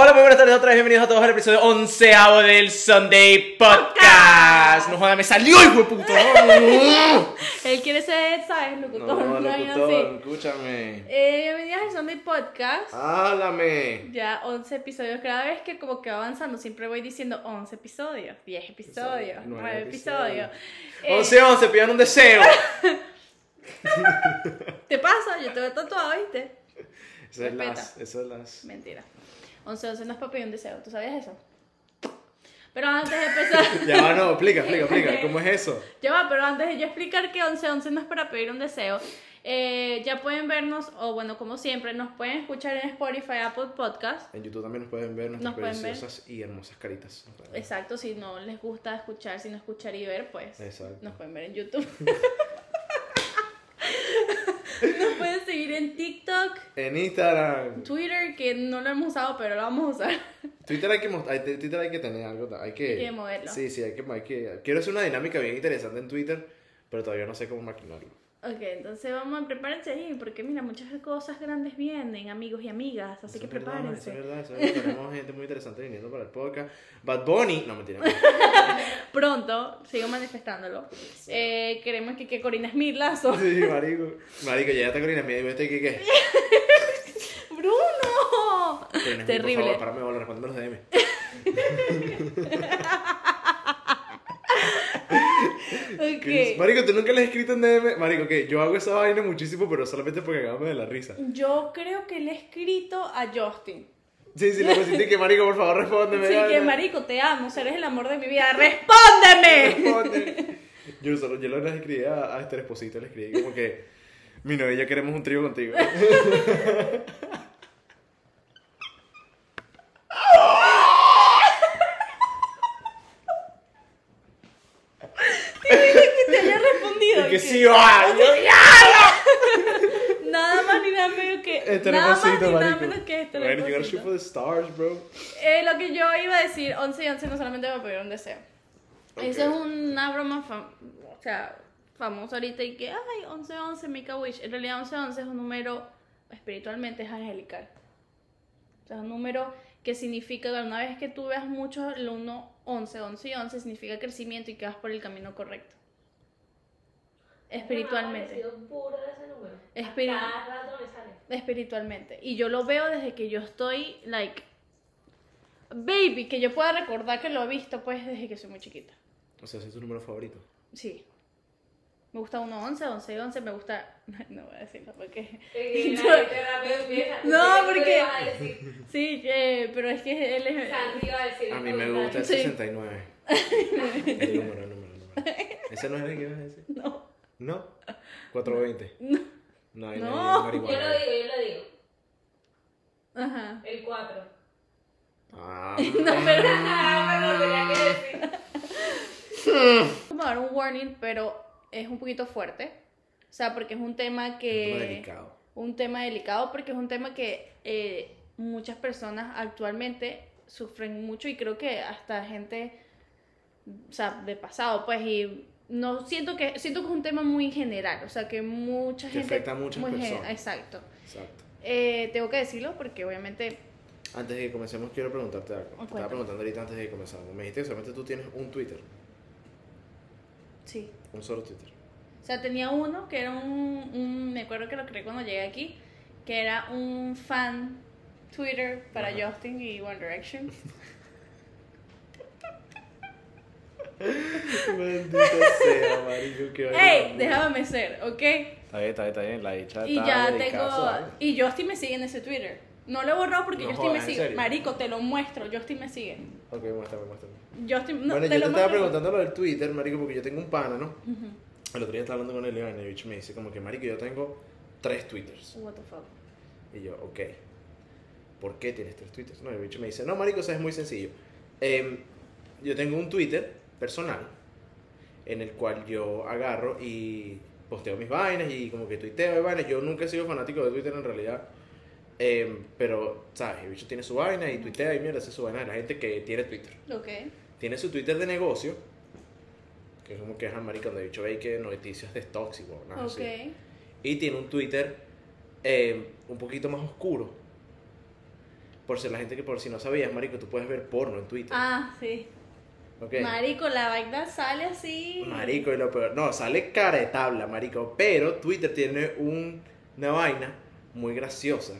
Hola, muy buenas tardes otra vez, bienvenidos a todos al episodio onceavo del Sunday Podcast. No jodas, me salió, hijo de puto. Él quiere ser, ¿sabes? Locutor. No, locutor, escúchame. Eh, bienvenidos al Sunday Podcast. Háblame. Ya 11 episodios. Cada vez que como que va avanzando, siempre voy diciendo 11 episodios, 10 episodios, Nueve 9 episodios. episodios. Eh, Once, once, pidan un deseo. ¿Te pasa? Yo te veo tatuado, ¿viste? Eso es las, eso es las. Mentira. 11, 11 no es para pedir un deseo. ¿Tú sabías eso? Pero antes de empezar... Ya va, no, explica, explica, explica. ¿Cómo es eso? Ya va, pero antes de yo explicar que 1111 no es para pedir un deseo, eh, ya pueden vernos, o bueno, como siempre, nos pueden escuchar en Spotify, Apple Podcast. En YouTube también nos pueden ver nuestras Nos pueden ver. preciosas y hermosas caritas. Exacto, si no les gusta escuchar, si no escuchar y ver, pues Exacto. nos pueden ver en YouTube. nos pueden seguir en TikTok, En Instagram. Twitter, que no lo hemos usado, pero lo vamos a usar. Twitter hay que, hay- Twitter hay que tener algo, hay que... Hay que moverlo. Sí, sí, hay que, hay que... Quiero hacer una dinámica bien interesante en Twitter, pero todavía no sé cómo maquinarlo. Ok, entonces vamos a prepararse ahí, porque mira, muchas cosas grandes vienen, amigos y amigas, así Eso que verdad, Eso prepárense. es verdad, eso es verdad. Tenemos gente muy interesante viniendo para el podcast. Bad Bunny... No, mentira. Pronto, sigo manifestándolo. Eh, queremos que, que Corina Smith Lazo. Sí, marico. Marico, ya está Corina Smith. ¿Viste qué qué? ¡Bruno! Corina Smith, Terrible. Por favor, párame respóndeme los DM. Ok. Marico, ¿tú nunca le has escrito en DM? Marico, que yo hago esa vaina muchísimo, pero solamente porque acabamos de la risa. Yo creo que le he escrito a Justin. Sí, sí, le pusiste que, marico, por favor, respóndeme. Sí, que marico, te amo, eres el amor de mi vida. ¡Respóndeme! Responde. Yo, solo, yo le escribí a, a Esther Esposito, le escribí como que, mi novia, queremos un trío contigo. que te haya respondido. y que que sí, va. yo, ya. Nada más ni nada menos que. Esther nada más Esposito, ni nada marico. menos que este Bueno, you gotta shoot for the stars, bro. Eh, lo que yo iba a decir, 11 y 11 no solamente va a pedir un deseo. Ok. Esa es una broma fam o sea, famosa ahorita y que, ay, 11 11 make a wish. En realidad 11 11 es un número, espiritualmente es angelical. O sea, es un número que significa que una vez que tú veas mucho el 1, 11, 11 y 11 significa crecimiento y que vas por el camino correcto. Espiritualmente. Espiri- A Cada rato me sale. Espiritualmente. Y yo lo veo desde que yo estoy, like, baby, que yo pueda recordar que lo he visto, pues, desde que soy muy chiquita. O sea, ese es tu número favorito. Sí. Me gusta 1, 11, 11 y 11. Me gusta. No voy a decirlo porque. Y la gente rápido empieza. No, ¿Qué porque-? Sí, eh, pero es que él es. A decir. A mí me gusta el Sí. 69. El número, el número, el número. ¿Ese no es el que ibas a decir? No. ¿No? 420. No. No, hay No. no. Yo lo digo, yo lo digo. Ajá. El 4. Ah, No, pero. bueno, tenía que decir. Vamos a dar un warning, pero es un poquito fuerte. O sea, porque es un tema que. Un tema delicado. un tema delicado porque es un tema que eh, muchas personas actualmente sufren mucho y creo que hasta gente o sea, de pasado, pues, y no siento que siento que es un tema muy general, o sea, que mucha Que gente afecta a muchas muy gen- personas. exacto. Exacto. Eh, tengo que decirlo porque obviamente Antes de que comencemos, quiero preguntarte algo. Te Cuéntame. Estaba preguntando ahorita antes de que comenzáramos. Me dijiste que solamente tú tienes un Twitter. sí. Un solo Twitter. O sea, tenía uno que era un, un me acuerdo que lo creé cuando llegué aquí, que era un fan Twitter para Ajá. Justin y One Direction. Maldita sea, marico. Qué ¡Ey! Déjame ser, ¿ok? Está bien, está bien, está bien. La dicha Y ya tengo. vaina. Y Justin me sigue en ese Twitter. No lo he borrado porque No Justin me jodas, ¿en sigue. Marico, te lo muestro. Justin me sigue. Ok, muéstrame, muéstrame. Justin, no, bueno, yo te te lo estaba muestro. preguntando lo del Twitter, marico, porque yo tengo un pana, ¿no? Ujú. El otro día estaba hablando con él y el bicho me dice como que, marico, yo tengo tres Twitters. What the fuck. Y yo, ok. ¿Por qué tienes tres Twitters? No, el bicho me dice, no, marico, eso es muy sencillo. Em, yo tengo un Twitter personal en el cual yo agarro y posteo mis vainas y como que tuiteo y vainas. Yo nunca he sido fanático de Twitter en realidad. Em, pero, ¿sabes? El bicho tiene su vaina y tuitea y mierda, hace su vaina de la gente que tiene Twitter. Tiene su Twitter de negocio, que es como que es al marico donde bicho ve que noticias de stocks y nada así. Y tiene un Twitter eh, un poquito más oscuro, por si la gente que por si no sabías, marico, tú puedes ver porno en Twitter. Ah, sí. Marico, la vaina sale así. Marico, y lo peor. No, sale cara de tabla, marico. Pero Twitter tiene un- una vaina muy graciosa.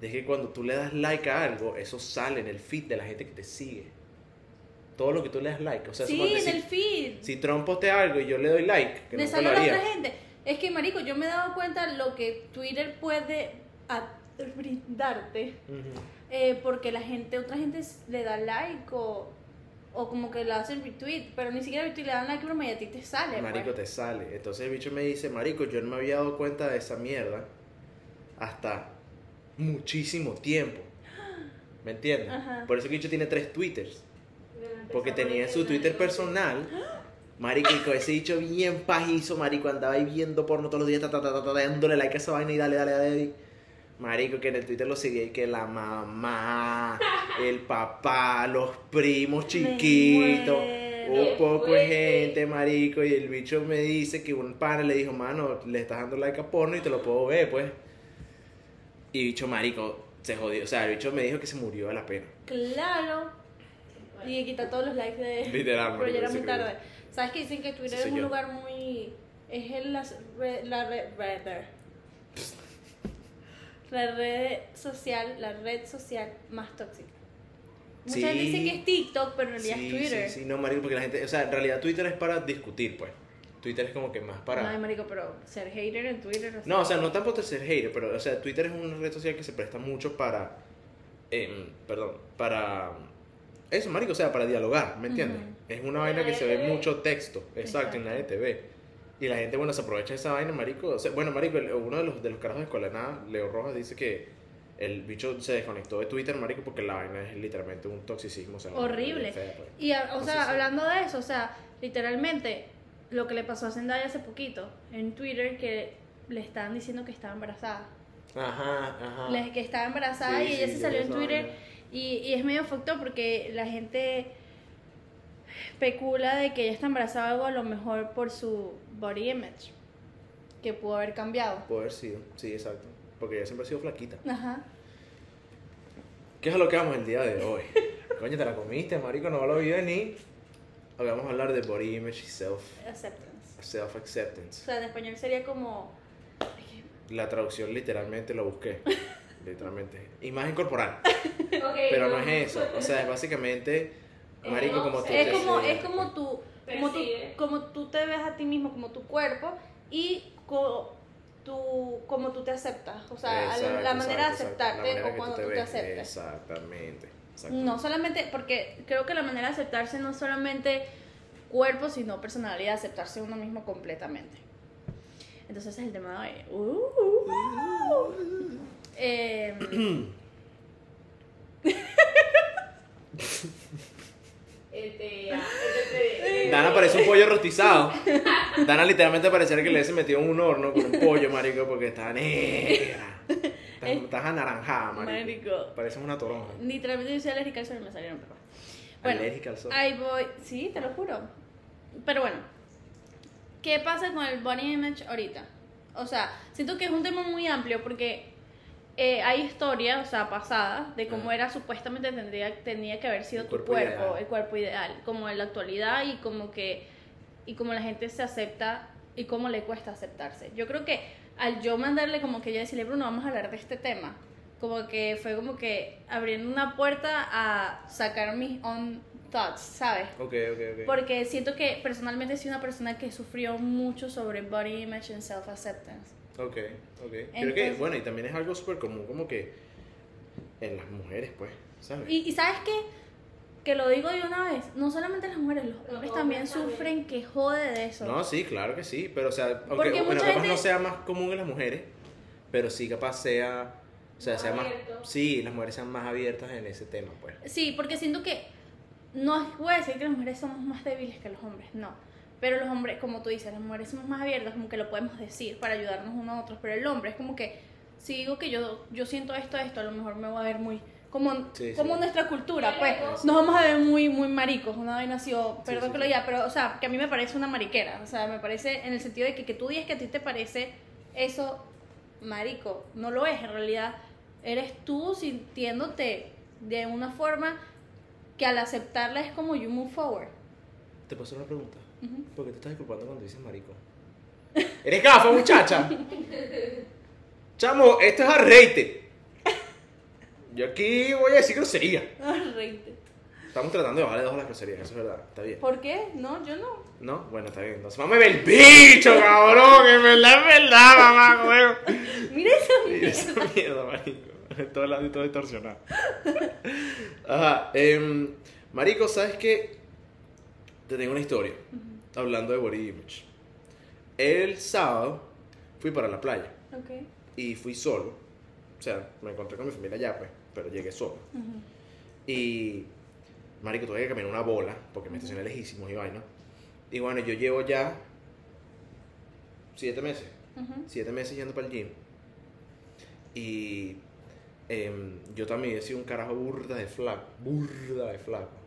De que cuando tú le das like a algo, eso sale en el feed de la gente que te sigue. Todo lo que tú le das like. O sea, sí, en si, el feed. si Trump postea algo y yo le doy like, que Le nunca sale a la otra gente. Es que, marico, yo me he dado cuenta lo que Twitter puede brindarte. Eh, porque la gente, otra gente le da like o, o como que le hacen retweet, pero ni siquiera retweet le dan like, broma, y a ti te sale. Marico, pues. te sale. Entonces el bicho me dice, Marico, yo no me había dado cuenta de esa mierda hasta muchísimo tiempo. ¿Me entiendes? Ajá. Por eso que el bicho tiene tres twitters. Porque tenía su Twitter personal. Marico, y con ese bicho bien pajizo, marico, andaba ahí viendo porno todos los días, ta, ta, ta, ta, ta, dándole like a esa vaina y dale, dale, dale. Marico, que en el Twitter lo seguía y que la mamá, el papá, los primos chiquitos, un poco de gente, marico, y el bicho me dice que un pana le dijo, mano, le estás dando like a porno y te lo puedo ver, pues. Y bicho, marico, se jodió, o sea, el bicho me dijo que se murió de la pena. Claro. Y quita todos los likes de. Literal, Pero ya era muy tarde. ¿Sabes que dicen que Twitter Sí, es un yo. lugar muy. Es el, la, red, la red. La red social, la red social más tóxica. Mucha Sí. gente dice que es TikTok, pero en realidad Sí, es Twitter. Sí, sí, no, marico, porque la gente, o sea, en realidad Twitter es para discutir, pues. Twitter es como que más para... Ay, marico, pero ser hater en Twitter. No, o sea, no tampoco ser hater, pero, o sea, Twitter es una red social que se presta mucho para, em, perdón, para, eso, marico, o sea, para dialogar, ¿me entiendes? Es una vaina que se ve mucho texto, exacto, en la ETV. Y la gente, bueno, se aprovecha de esa vaina, marico. O sea, bueno, marico, uno de los, de los carajos de escuela de nada, Leo Rojas, dice que el bicho se desconectó de Twitter, marico, porque la vaina es literalmente un toxicismo, o sea, Horrible. fea, pues. Y, o sea, hablando de eso, o sea, literalmente, lo que le pasó a Zendaya hace poquito en Twitter, que le estaban diciendo que estaba embarazada. Ajá, ajá. Le- que estaba embarazada Sí, y ella sí, se salió en Twitter y, y es medio factor porque la gente especula de que ella está embarazada algo a lo mejor por su body image que pudo haber cambiado. Puede haber sido, sí, exacto. Porque ella siempre ha sido flaquita. Ajá. ¿Qué es a lo que vamos el día de hoy? Coño, te la comiste, marico, no lo vi venir. Hoy vamos a hablar de body image y self, Acceptance. self O acceptance. sea, en español sería como La traducción literalmente lo busqué. literalmente. Imagen corporal. Ok, Pero no es eso. O sea, es básicamente, marico, como tú es te como es como pues. tú como tú, como tú te ves a ti mismo como tu cuerpo y co- tú, como tú te aceptas o sea Exacto, la manera exacto, de aceptarte manera o cuando tú te, ves. aceptas Exactamente. no solamente porque creo que la manera de aceptarse no es solamente cuerpo sino personalidad aceptarse uno mismo completamente entonces ese es el tema de hoy Uh, uh, uh. Em, ah, este, Dana parece un pollo rostizado. Dana literalmente pareciera que le hubiese metido en un horno con un pollo, marico, porque está negra. Estás, estás anaranjada, marico. Marico. Pareces una toronja. literalmente yo soy alérgica al sol y me salieron pepas bueno Alérgica al sol. Ahí voy, sí, te lo juro. Pero bueno, ¿qué pasa con el body image ahorita? O sea, siento que es un tema muy amplio porque eh, hay historias, o sea, pasadas, de cómo Ajá. era supuestamente tendría, tenía que haber sido El tu cuerpo cuerpo, ideal. el cuerpo ideal, como en la actualidad y como que y como la gente se acepta y cómo le cuesta aceptarse. Yo creo que al yo mandarle como que yo decirle, Bruno, vamos a hablar de este tema, como que fue como que abriendo una puerta a sacar mis own thoughts, ¿sabes? Ok, ok, ok. Porque siento que personalmente soy una persona que sufrió mucho sobre body image and self-acceptance. Ok, ok. Creo que, bueno, y también es algo súper común como que en las mujeres, pues, ¿sabes? Y, y ¿sabes qué? Que lo digo de una vez, no solamente las mujeres, los hombres también también. sufren que jode de eso. No, sí, claro que sí, pero o sea, aunque Porque bueno, mucha capaz gente- no sea más común en las mujeres, pero sí capaz sea, o sea, Más sea más, abierto. sí, las mujeres sean más abiertas en ese tema, pues. Sí, porque siento que no es- voy a decir que las mujeres somos más débiles que los hombres, no. Pero los hombres, como tú dices, las mujeres somos más abiertas, como que lo podemos decir para ayudarnos unos a otros. Pero el hombre es como que, si digo que yo, yo siento esto, esto, a lo mejor me voy a ver muy. Como, Sí, como sí. nuestra cultura, pues. sí. Nos vamos a ver muy, muy maricos. Una vez nació, perdón sí, que lo diga, pero, o sea, que a mí me parece una mariquera. O sea, me parece en el sentido de que, que tú digas que a ti te parece eso marico. No lo es, en realidad. Eres tú sintiéndote de una forma que al aceptarla es como you move forward. Te paso una pregunta. Ujú. ¿Por qué te estás disculpando cuando dices marico? ¿Eres gafa, muchacha? Chamo, esto es arreite. Yo aquí voy a decir grosería. Reíte. Estamos tratando de bajarle dos a las groserías, eso es verdad. Está bien. ¿Por qué? No, yo no. ¿No? Bueno, está bien. Entonces, mame el bicho, cabrón. En verdad, en verdad, mamá, huevo. Mira esa Mira mierda. esa mierda, marico. Todo el lado y todo distorsionado. Ajá. em, marico, ¿sabes qué? Te tengo una historia. Hablando de body image. El sábado fui para la playa. Y fui solo. O sea, me encontré con mi familia allá, pues. Pero llegué solo. Y, marico, tuve que caminar una bola, porque me estacioné lejísimos y vaina. Y bueno, yo llevo ya siete meses. Siete meses yendo para el gym. Y em, yo también he sido un carajo burda de flaco. Burda de flaco.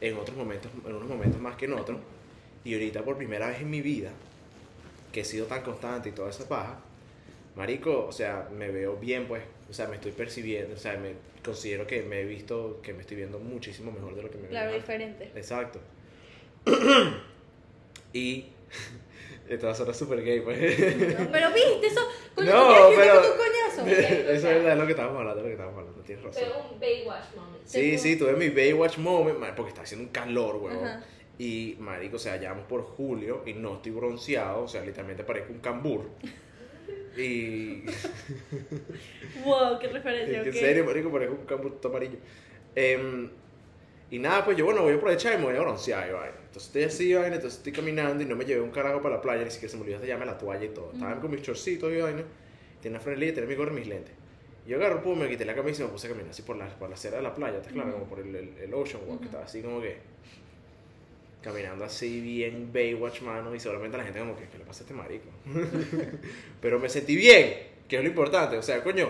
En otros momentos, en unos momentos más que en otros. Y ahorita por primera vez en mi vida, que he sido tan constante y toda esa paja, marico, o sea, me veo bien, pues. O sea, me estoy percibiendo, o sea, me considero que me he visto, que me estoy viendo muchísimo mejor de lo que me Claro, diferente. Exacto. y esto va a sonar súper gay, pues. No, pero viste, eso. Coño, No, ¿tú quieres pero- tu coñazo? Eso es verdad, es lo que estábamos hablando, es lo que estábamos hablando, tienes razón. Fue un Baywatch moment. Sí, sí, tuve mi Baywatch moment, porque está haciendo un calor, huevón. Ajá. Y, marico, o sea, ya vamos por julio y no estoy bronceado, o sea, literalmente parezco un cambur. Y... Wow, qué referencia. En ok. serio, marico, parezco un cambur todo amarillo. Em, y nada, pues yo, bueno, voy a aprovechar y me voy a broncear y vaina. Entonces estoy así, vaina, entonces estoy caminando y no me llevé un carajo para la playa, ni siquiera se me olvidó llamarme la toalla y todo. Estaba con mis chorcitos y vaina, tenía una franelilla, tenía mi gorro y mis lentes. Y yo agarro, pum, me quité la camisa y me puse a caminar así por la, por la acera de la playa, ¿estás claro? Como por el, el, el Ocean Walk, que estaba así como que caminando así bien Baywatch, mano, y seguramente la gente como que, ¿qué le pasa a este marico? Pero me sentí bien, que es lo importante, o sea, coño,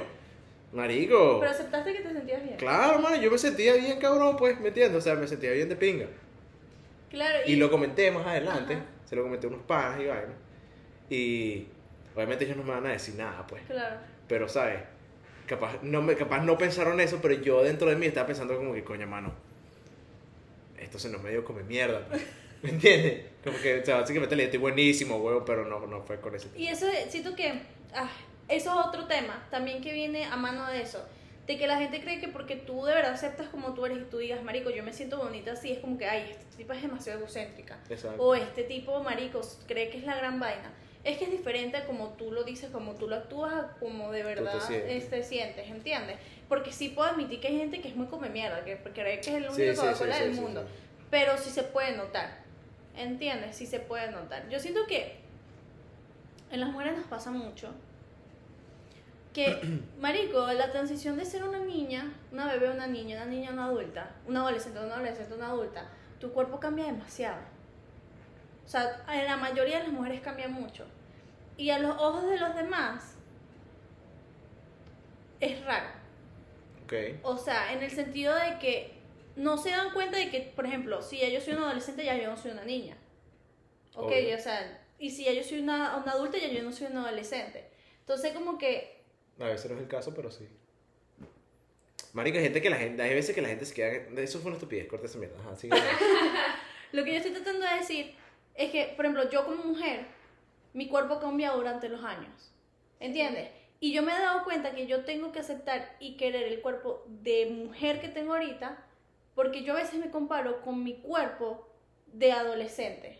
marico. Pero aceptaste que te sentías bien. Claro, mano, yo me sentía bien cabrón, pues, ¿me entiendes? O sea, me sentía bien de pinga. Claro, Y lo comenté más adelante, Ajá. se lo comenté a unos panas y vaina. Y obviamente ellos no me van a decir nada, pues. Claro. Pero, ¿sabes? Capaz no, me, capaz no pensaron eso, pero yo dentro de mí estaba pensando como que, coño, mano, esto se nos medio come mierda. pues. ¿Me entiendes? Como que, o sea, básicamente le estoy buenísimo, huevo, pero no, no fue con ese. Y eso, siento que, ah, eso es otro tema, también que viene a mano de eso. De que la gente cree que porque tú de verdad aceptas como tú eres y tú digas, marico, yo me siento bonita así, es como que, ay, este tipo es demasiado egocéntrica. Exacto. O este tipo, marico, cree que es la gran vaina. Es que es diferente a como tú lo dices, como tú lo actúas, a como de verdad sientes. este, sientes, ¿entiendes? Porque sí puedo admitir que hay gente que es muy come mierda, que cree que es el único Sí, sí, sí, del mundo. Pero sí se puede notar. ¿Entiendes? Sí se puede notar. Yo siento que en las mujeres nos pasa mucho que, marico, la transición de ser una niña, una bebé, una niña, una niña, una adulta, una adolescente, una adolescente, una adulta, tu cuerpo cambia demasiado. O sea, en la mayoría de las mujeres cambia mucho. Y a los ojos de los demás es raro. Ok. O sea, en el sentido de que no se dan cuenta de que, por ejemplo, si ya yo soy una adolescente, ya yo no soy una niña. Ok, Obvio. o sea, y si ya yo soy una, una adulta, ya yo no soy una adolescente. Entonces, como que, A veces no es el caso, pero sí. Marico, hay gente que la gente, hay veces que la gente se queda. Eso fue una estupidez, corta esa mierda. Ajá, sigue. lo que yo estoy tratando de decir es que, por ejemplo, yo como mujer, mi cuerpo cambia durante los años. ¿Entiendes? Y yo me he dado cuenta que yo tengo que aceptar y querer el cuerpo de mujer que tengo ahorita, porque yo a veces me comparo con mi cuerpo de adolescente.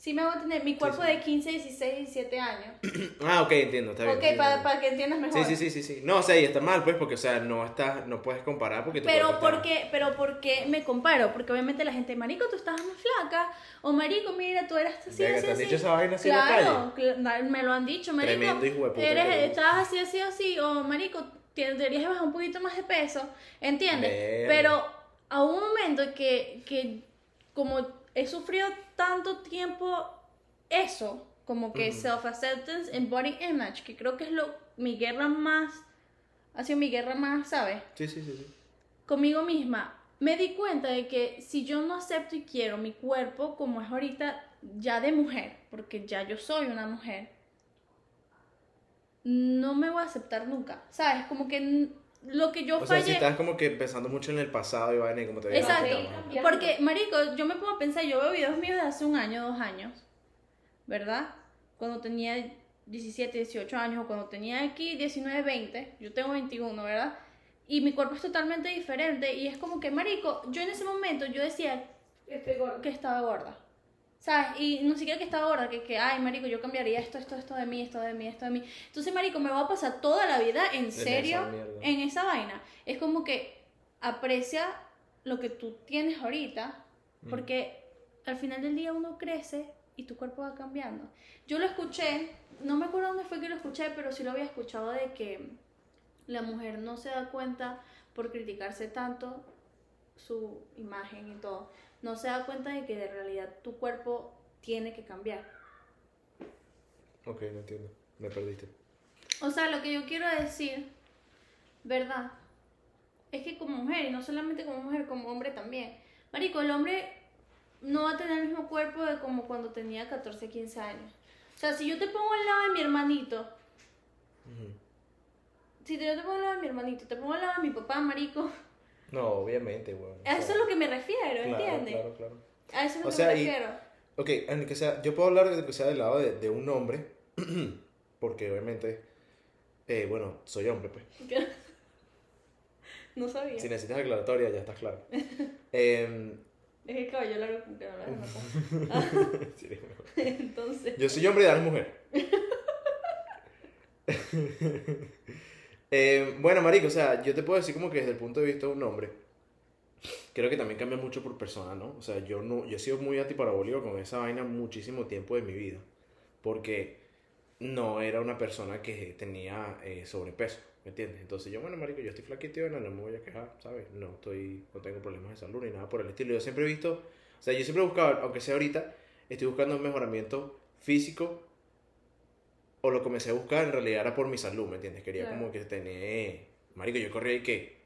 Si me hago entender, mi cuerpo sí. de 15, 16, 17 años. ah, ok, entiendo, está bien. ok, sí, sí, para, sí. para que entiendas mejor. Sí, sí, sí, sí, sí. No, o sea, y está mal, pues, porque, o sea, no estás, no puedes comparar porque tu Pero porque, pero porque me comparo, porque obviamente la gente, marico, tú estás más flaca, o marico, mira, tú eras así, así, ¿te han así. dicho esa vaina así en la claro, cl- me lo han dicho, marico. Tremendo hijo de puta eres, estás así, así, así, o marico, deberías bajar un poquito más de peso, ¿entiendes? Pero a un momento que, que como he sufrido tanto tiempo eso, como que self-acceptance and body image, que creo que es lo, mi guerra más, ha sido mi guerra más, ¿sabes? Sí, sí, sí, sí. conmigo misma, me di cuenta de que si yo no acepto y quiero mi cuerpo como es ahorita ya de mujer, porque ya yo soy una mujer, no me voy a aceptar nunca, ¿sabes? Como que lo que yo O sea, fallé... si estás como que pensando mucho en el pasado y vaina y como te Exacto. Porque, marico, yo me pongo a pensar, yo veo videos míos de hace un año, dos años, ¿verdad? Cuando tenía 17, 18 años, o cuando tenía aquí 19, 20, yo tengo 21, ¿verdad? Y mi cuerpo es totalmente diferente, y es como que, marico, yo en ese momento, yo decía Estoy gorda. que estaba gorda, ¿sabes? Y no siquiera que estaba gorda, que, que, ay, marico, yo cambiaría esto, esto, esto de mí, esto de mí, esto de mí. Entonces, marico, me va a pasar toda la vida en serio en esa vaina. Es como que aprecia lo que tú tienes ahorita, Mm. porque al final del día uno crece y tu cuerpo va cambiando. Yo lo escuché, no me acuerdo dónde fue que lo escuché, pero sí lo había escuchado de que la mujer no se da cuenta por criticarse tanto su imagen y todo, no se da cuenta de que de realidad tu cuerpo tiene que cambiar. Ok, no entiendo. Me perdiste. O sea, lo que yo quiero decir, ¿verdad? Es que como mujer, y no solamente como mujer, como hombre también. Marico, el hombre no va a tener el mismo cuerpo de como cuando tenía 14, 15 años. O sea, si yo te pongo al lado de mi hermanito, Ujú. si yo te pongo al lado de mi hermanito, te pongo al lado de mi papá, marico, No, obviamente, weón. a eso es lo que me refiero, Claro, ¿entiendes? Claro, claro. A eso es lo O que sea, me y- refiero. Ok, en el que sea, yo puedo hablar de que sea del lado de, de un hombre, porque obviamente, eh, bueno, soy hombre, pues. No sabía. Si necesitas aclaratoria, ya estás claro. Em, Es que mejor. Entonces, Yo soy hombre y Dana es mujer. Eh, bueno, marico, o sea, yo te puedo decir como que desde el punto de vista de un hombre, creo que también cambia mucho por persona, ¿no? O sea, yo no, yo he sido muy antiparabólico con esa vaina muchísimo tiempo de mi vida, porque no era una persona que tenía eh, sobrepeso, ¿me entiendes? Entonces yo, bueno, marico, yo estoy flaquito bueno, no me voy a quejar, ¿sabes? No estoy, no tengo problemas de salud ni nada por el estilo. Yo siempre he visto, o sea, yo siempre he buscado, aunque sea ahorita, estoy buscando un mejoramiento físico o lo comencé a buscar en realidad era por mi salud, ¿me entiendes? Quería Claro. como que tener, marico, yo corría y que,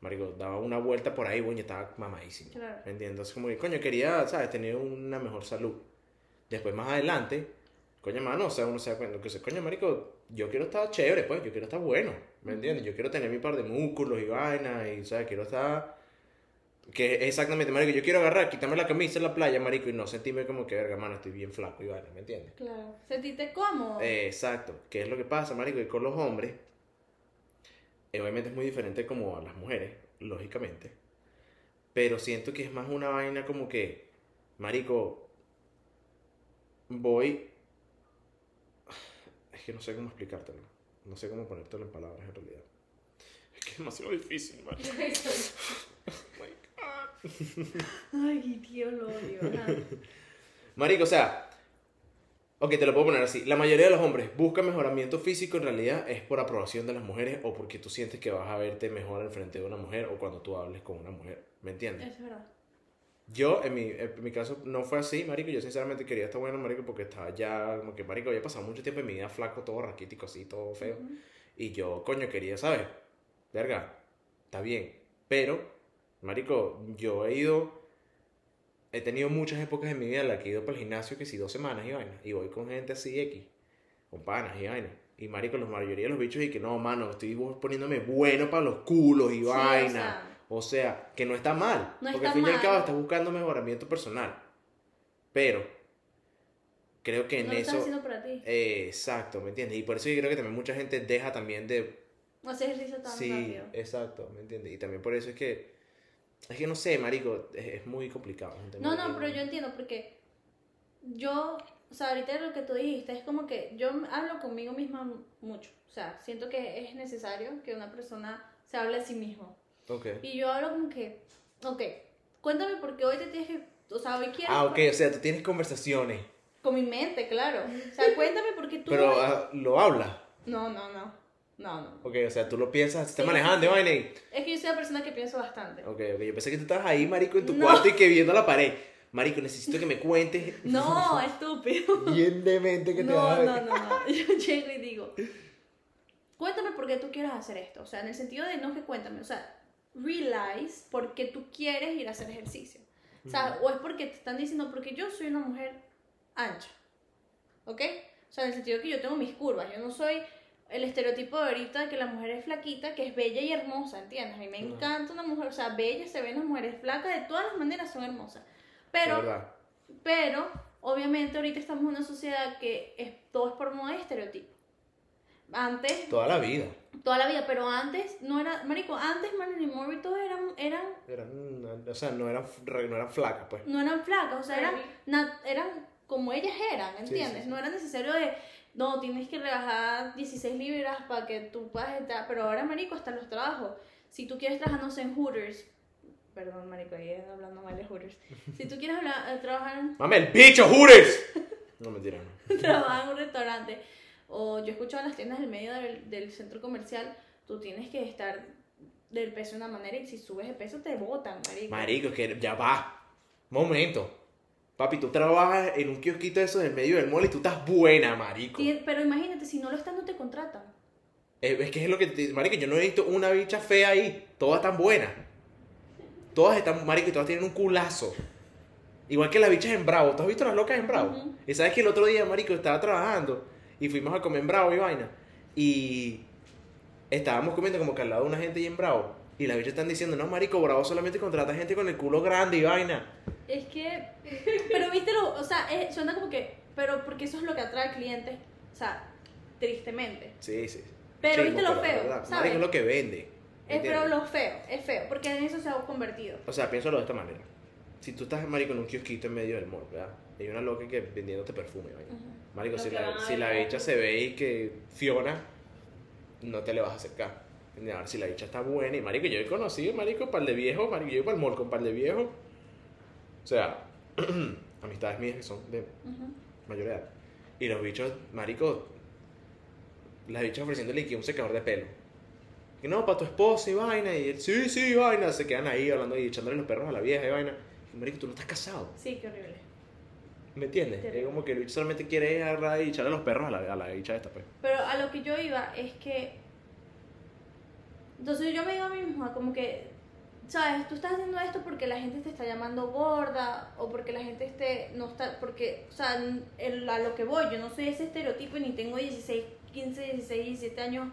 marico, daba una vuelta por ahí, bueno, y estaba mamadísimo, Claro. ¿me entiendes? Entonces como que, coño, quería, ¿sabes? Tener una mejor salud. Después más adelante, coño, mano, o sea, uno se da cuenta que, dice, coño, marico, yo quiero estar chévere, pues, yo quiero estar bueno, ¿me entiendes? Yo quiero tener mi par de músculos y vainas, y, ¿sabes? Quiero estar... Que es exactamente, marico, yo quiero agarrar, quitarme la camisa en la playa, marico, y no sentirme como que, verga, mano, estoy bien flaco y vaina, ¿me entiendes? claro. Sentiste cómodo. Eh, exacto. ¿Qué es lo que pasa, marico? Que con los hombres, eh, obviamente es muy diferente como a las mujeres, lógicamente. Pero siento que es más una vaina como que, marico, voy... Es que no sé cómo explicártelo. No sé cómo ponértelo en palabras en realidad. Es que es demasiado difícil, marico. Ay, tío, lo odio. Marico, o sea, ok, te lo puedo poner así. La mayoría de los hombres buscan mejoramiento físico en realidad es por aprobación de las mujeres o porque tú sientes que vas a verte mejor al frente de una mujer o cuando tú hables con una mujer. ¿Me entiendes? Es verdad. Yo, en mi, en mi caso, no fue así, marico. Yo sinceramente quería estar bueno, marico, porque estaba ya, como que, marico, había pasado mucho tiempo en mi vida flaco, todo raquítico, así, todo feo. Ujú. Y yo, coño, quería, ¿sabes? Verga, está bien. Pero, marico, yo he ido. He tenido muchas épocas en mi vida en las que he ido para el gimnasio, que si dos semanas y vaina. Y voy con gente así, X. Con panas y vaina. Y marico, la mayoría de los bichos, y que no, mano, estoy poniéndome bueno para los culos y Sí, o vaina. sea, O sea, que no está mal. No porque está al fin y al mal. cabo estás buscando mejoramiento personal. Pero, creo que en no lo estás eso. haciendo para ti. eh, exacto, ¿me entiendes? Y por eso yo creo que también mucha gente deja también de. No haces ejercicio tan Sí, rápido. exacto, ¿me entiendes? Y también por eso es que. Es que no sé, marico, es, es muy complicado. es No, no, pero yo entiendo porque yo, o sea, ahorita lo que tú dijiste es como que yo hablo conmigo misma mucho. O sea, siento que es necesario que una persona se hable a sí mismo. Ok. Y yo hablo como que, ok, cuéntame por qué hoy te tienes que, o sea, hoy quiero Ah, ok, o sea, tú tienes conversaciones, con mi mente, claro. O sea, cuéntame por qué tú pero hoy- ah, lo hablas. No, no, no. No, no. Ok, o sea, tú lo piensas, estás Sí, manejando, sí, vaina y- Es que yo soy una persona que pienso bastante. Ok, ok, yo pensé que tú estabas ahí, marico, en tu No. cuarto y que viendo la pared. Marico, necesito que me cuentes. No, estúpido. Bien demente que te No, no, no, no. Yo llego y digo, cuéntame por qué tú quieres hacer esto. O sea, en el sentido de no que cuéntame, o sea, realize por qué tú quieres ir a hacer ejercicio. O sea, o es porque te están diciendo, porque yo soy una mujer ancha. ¿Ok? O sea, en el sentido de que yo tengo mis curvas. Yo no soy, el estereotipo de ahorita que la mujer es flaquita, que es bella y hermosa, ¿entiendes? A mí me encanta una mujer, o sea, bella se ven las mujeres flacas, de todas las maneras son hermosas. Pero, pero, obviamente ahorita estamos en una sociedad que es, todo es por moda y estereotipo. Antes, Toda la vida. toda la vida, pero antes no era, marico, antes Marilyn Monroe y todos eran, eran, Eran, o sea, no eran, no eran flacas, pues. no eran flacas, o sea, eran, eran como ellas eran, ¿entiendes? sí, sí. No era necesario de, no, tienes que rebajar 16 libras para que tú puedas estar, pero ahora, marico, hasta los trabajos. Si tú quieres trabajar, no sé, en Hooters, perdón, marico, ahí ando hablando mal de Hooters. Si tú quieres hablar- eh, trabajar en ¡Mame el bicho, jures! No, mentira, no. trabajar en un restaurante o yo he escuchado en las tiendas del medio del, del centro comercial, tú tienes que estar del peso de una manera y si subes de peso te botan, marico. Marico, que ya va. Momento. Papi, tú trabajas en un kiosquito de esos en medio del mall y tú estás buena, marico. Sí, pero imagínate, si no lo estás, no te contratan. Eh, Es que es lo que te Marico, yo no he visto una bicha fea ahí. Todas están buenas. Todas están, marico, y todas tienen un culazo. Igual que las bichas en Bravo. ¿Tú has visto las locas en Bravo? Y sabes que el otro día, marico, estaba trabajando y fuimos a comer en Bravo y vaina. Y estábamos comiendo como que al lado de una gente ahí en Bravo. Y las bichas están diciendo, no, marico, Bravo solamente contrata gente con el culo grande y vaina. Es que, pero viste lo, o sea, eh, suena como que, pero porque eso es lo que atrae clientes, o sea, tristemente. Sí, sí. Pero viste lo feo. ¿sabes? Marico, es lo que vende. Es pero lo feo, es feo, porque en eso se ha convertido. O sea, piénsalo de esta manera. Si tú estás, marico, en un kiosquito en medio del mall, ¿verdad? Hay una loca que vendiéndote perfume, vaina. Marico, Lo si la, si la bicha se ve y que Fiona, no te le vas a acercar. A ver si la bicha está buena. Y marico, yo he conocido, marico, par de viejos, marico, yo iba el mall con par de viejos. O sea, amistades mías que son de Ujú. mayor edad. Y los bichos, marico, las bichas ofreciéndole que un secador de pelo. Que no, para tu esposa y vaina. Y él, sí, sí, vaina. Se quedan ahí hablando y echándole los perros a la vieja y vaina. Y marico, tú no estás casado. Sí, qué horrible. ¿Me entiendes? Terrible. Es como que el bicho solamente quiere agarrar y echarle los perros a la, a la bicha esta, pues. Pero a lo que yo iba es que. Entonces yo me digo a mí misma, como que. ¿Sabes? Tú estás haciendo esto porque la gente te está llamando gorda o porque la gente esté. No está. Porque, o sea, el- a lo que voy, yo no soy ese estereotipo y ni tengo 16, 15, 16, 17 años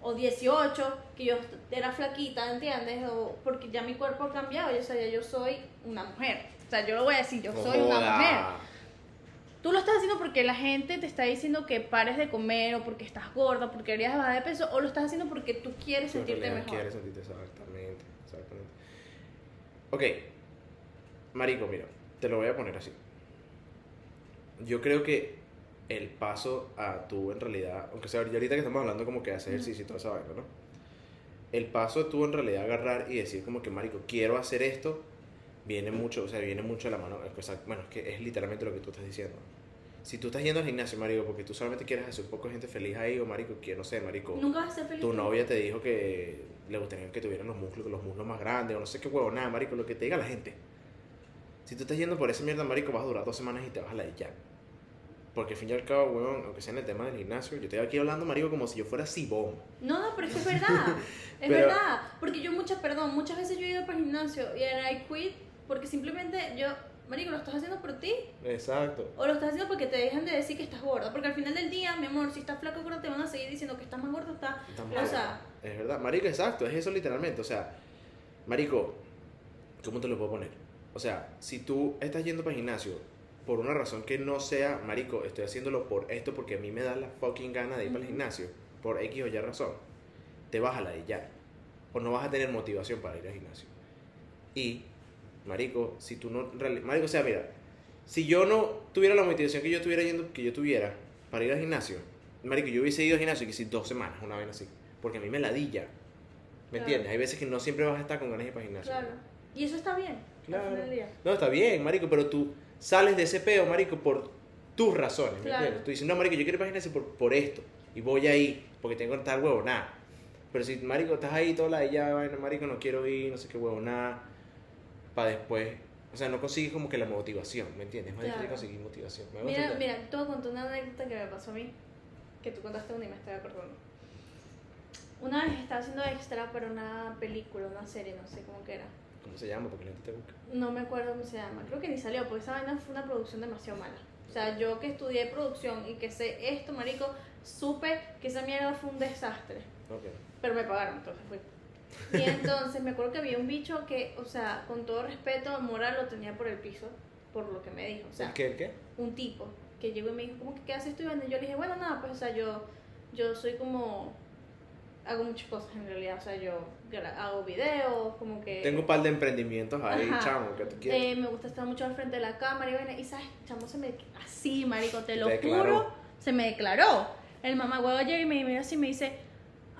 o 18, que yo era flaquita, ¿entiendes? O porque ya mi cuerpo ha cambiado, o sea, ya yo soy una mujer. O sea, yo lo voy a decir, yo soy una mujer. Tú lo estás haciendo porque la gente te está diciendo que pares de comer o porque estás gorda, porque querías bajar de peso, o lo estás haciendo porque tú quieres Tú sentirte mejor. quieres sentirte exactamente, exactamente. Ok, marico, mira, te lo voy a poner así. Yo creo que el paso a tú en realidad, aunque sea ahorita que estamos hablando como que hacer ejercicio y toda esa vaina, ¿no? El paso a tú en realidad agarrar y decir como que, marico, quiero hacer esto, viene mucho, o sea, viene mucho de la mano, bueno, es que es literalmente lo que tú estás diciendo. Si tú estás yendo al gimnasio, marico, porque tú solamente quieres hacer un poco de gente feliz ahí, o marico, que no sé, marico, Nunca vas a ser feliz. tu novia te dijo que le gustaría que tuvieran los muslos, los muslos más grandes, o no sé qué huevo, nada, marico, lo que te diga la gente. Si tú estás yendo por esa mierda, marico, vas a durar dos semanas y te vas a la de ya. Porque al fin y al cabo, weón, aunque sea en el tema del gimnasio, yo estoy aquí hablando, marico, como si yo fuera Sibón. No, no, pero es que es verdad. Es Pero- verdad. Porque yo muchas, perdón, muchas veces yo he ido para el gimnasio y era I quit porque simplemente yo, marico, lo estás haciendo por ti. Exacto. O lo estás haciendo porque te dejan de decir que estás gorda. Porque al final del día, mi amor, si estás flaco gorda, te van a seguir diciendo que estás más gorda, está. Estamos- O sea, Es verdad, marico, exacto, es eso literalmente. O sea, marico, ¿cómo te lo puedo poner? O sea, si tú estás yendo para el gimnasio por una razón que no sea, marico, estoy haciéndolo por esto porque a mí me da la fucking gana de ir para el gimnasio, por X o Y razón, te vas a la de ya. O no vas a tener motivación para ir al gimnasio. Y, marico, si tú no, marico, o sea, mira, si yo no tuviera la motivación que yo tuviera yendo, que yo tuviera para ir al gimnasio, marico, yo hubiese ido al gimnasio que si dos semanas, una vez así, porque a mí me ladilla. ¿Me Claro. entiendes? Hay veces que no siempre vas a estar con ganas de ir para el gimnasio. claro. Y eso está bien. Claro. Al día. No, está bien, marico, pero tú sales de ese peo, marico, por tus razones, ¿me Claro. entiendes? Tú dices, no, marico, yo quiero ir para el gimnasio por, por esto, y voy ahí, porque tengo tal huevo, nada. Pero si, marico, estás ahí toda la ya, vaina, marico, no quiero ir, no sé qué huevo, nada, para después, o sea, no consigues como que la motivación, ¿me entiendes? Es más difícil Claro. conseguir motivación. ¿Me Mira, mira, te voy a contar una anécdota que me pasó a mí, que tú contaste una y me estoy acordando. Una vez estaba haciendo extra para una película, una serie, no sé cómo que era. ¿Cómo se llama? Porque la gente te busca. No me acuerdo cómo se llama, creo que ni salió, porque esa vaina fue una producción demasiado mala. O sea, yo que estudié producción y que sé esto, marico, supe que esa mierda fue un desastre. Ok. Pero me pagaron, entonces fui. Y entonces me acuerdo que había un bicho que, o sea, con todo respeto, moral lo tenía por el piso, por lo que me dijo. O sea, ¿El qué? ¿El qué? un tipo que llegó y me dijo, ¿cómo que qué haces estudiando? Y yo le dije, bueno, nada, pues, o sea, yo, yo soy como, hago muchas cosas en realidad, o sea, yo hago videos, como que... Tengo un par de emprendimientos ahí, Ajá. chamo, que tú quieres. eh, me gusta estar mucho al frente de la cámara y vaina, y sabes, chamo se me, así, marico, te lo Te declaró. juro, se me declaró. El mamá huevo llega y me mira así y me dice,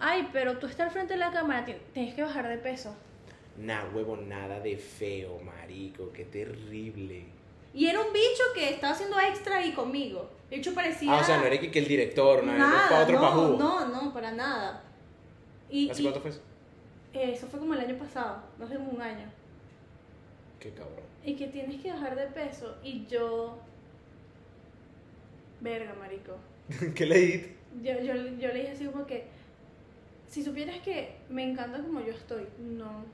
ay, pero tú estás al frente de la cámara, ti- tienes que bajar de peso. Nah, huevo, nada de feo, marico, qué terrible. Y era un bicho que estaba haciendo extra ahí conmigo. El bicho parecía... Ah, o sea, no era que, que el director, no era Nada, para otro no, pajú. no, no, para nada. Y, ¿Hace y- cuánto fue eso? eh, eso fue como el año pasado, no hace un año. Qué cabrón. Y que tienes que bajar de peso. Y yo. Verga, marico. ¿Qué leí? Yo, yo, yo le dije así como que. Si supieras que me encanta como yo estoy, no.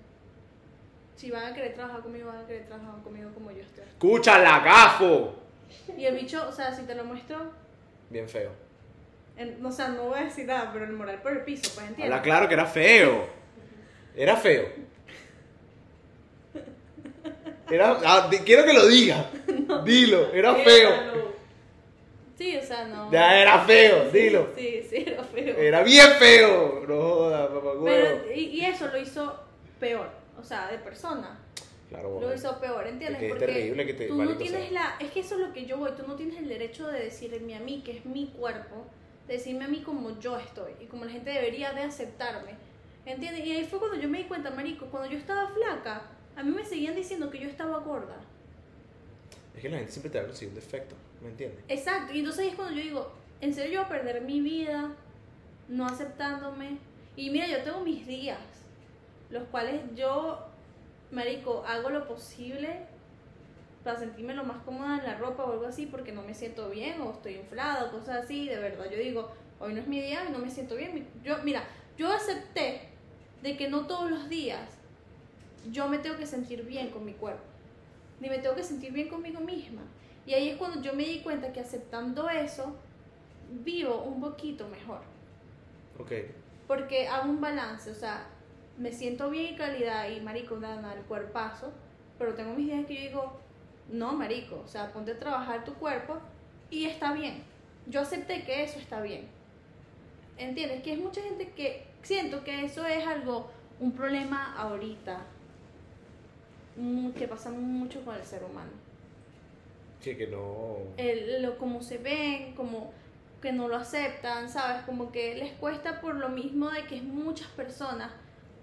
Si van a querer trabajar conmigo, van a querer trabajar conmigo como yo estoy. ¡Escúchala, gafo! Y el bicho, o sea, si te lo muestro, Bien feo. en- o sea, no voy a decir nada, pero el moral por el piso, pues entiendes. Habla claro que era feo. Era feo. Era, ah, quiero que lo diga. Dilo, era feo. Sí, o sea, no. Ya era feo, dilo. Sí, sí, era feo. Era bien feo. No jodas, papá. Pero, y, y eso lo hizo peor, o sea, de persona. Claro, Lo bueno. hizo peor, ¿entiendes? Es que es Porque terrible que te- tú no tienes la... Es que eso es lo que yo voy, tú no tienes el derecho de decirme a mí, que es mi cuerpo, de decirme a mí como yo estoy y como la gente debería de aceptarme, ¿entiendes? Y ahí fue cuando yo me di cuenta, marico, cuando yo estaba flaca, a mí me seguían diciendo que yo estaba gorda. Es que la gente siempre te va a conseguir un defecto, ¿me entiendes? Exacto, y entonces es cuando yo digo, ¿en serio yo voy a perder mi vida no aceptándome? Y mira, yo tengo mis días, los cuales yo, marico, hago lo posible para sentirme lo más cómoda en la ropa o algo así porque no me siento bien o estoy inflada o cosas así, de verdad, yo digo, hoy no es mi día y no me siento bien. Yo, mira, yo acepté de que no todos los días yo me tengo que sentir bien con mi cuerpo, ni me tengo que sentir bien conmigo misma. Y ahí es cuando yo me di cuenta que aceptando eso, vivo un poquito mejor. Ok. Porque hago un balance, o sea, me siento bien y calidad y marico, nada, el cuerpazo, pero tengo mis días que yo digo, no, marico, o sea, ponte a trabajar tu cuerpo y está bien. Yo acepté que eso está bien. ¿Entiendes? Que es mucha gente que siento que eso es algo, un problema ahorita, que pasa mucho con el ser humano Sí, que no. el, lo, como se ven, como que no lo aceptan, ¿sabes? Como que les cuesta por lo mismo de que es muchas personas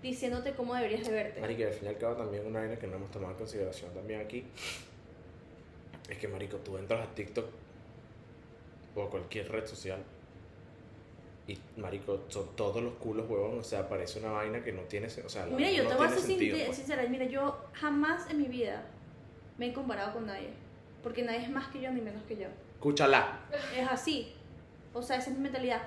diciéndote cómo deberías de verte. Marico, y al fin y al cabo también una vaina que no hemos tomado en consideración también aquí. Es que, marico, tú entras a TikTok o a cualquier red social y, marico, son todos los culos, huevón. O sea, parece una vaina que no tiene, o sea, Mira, yo no te voy a ser sentido, sin- pues. sincera, mira, yo jamás en mi vida me he comparado con nadie, porque nadie es más que yo ni menos que yo. Escúchala. Es así, o sea, esa es mi mentalidad.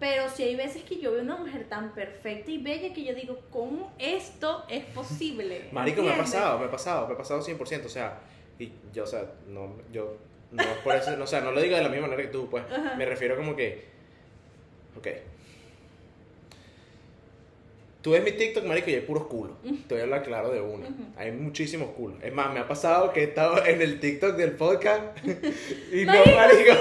Pero si hay veces que yo veo una mujer tan perfecta y bella que yo digo, ¿cómo esto es posible? Marico, me ha pasado, me ha pasado, me ha pasado 100%. O sea, y yo, o sea, no, yo, no por eso, no, o sea, no lo digo de la misma manera que tú, pues. Ajá. Me refiero como que, ok. Tú ves mi TikTok, marico, y hay puros culos. Te voy a hablar claro de uno. Hay muchísimos culos. Es más, me ha pasado que he estado en el TikTok del podcast y no, Marico.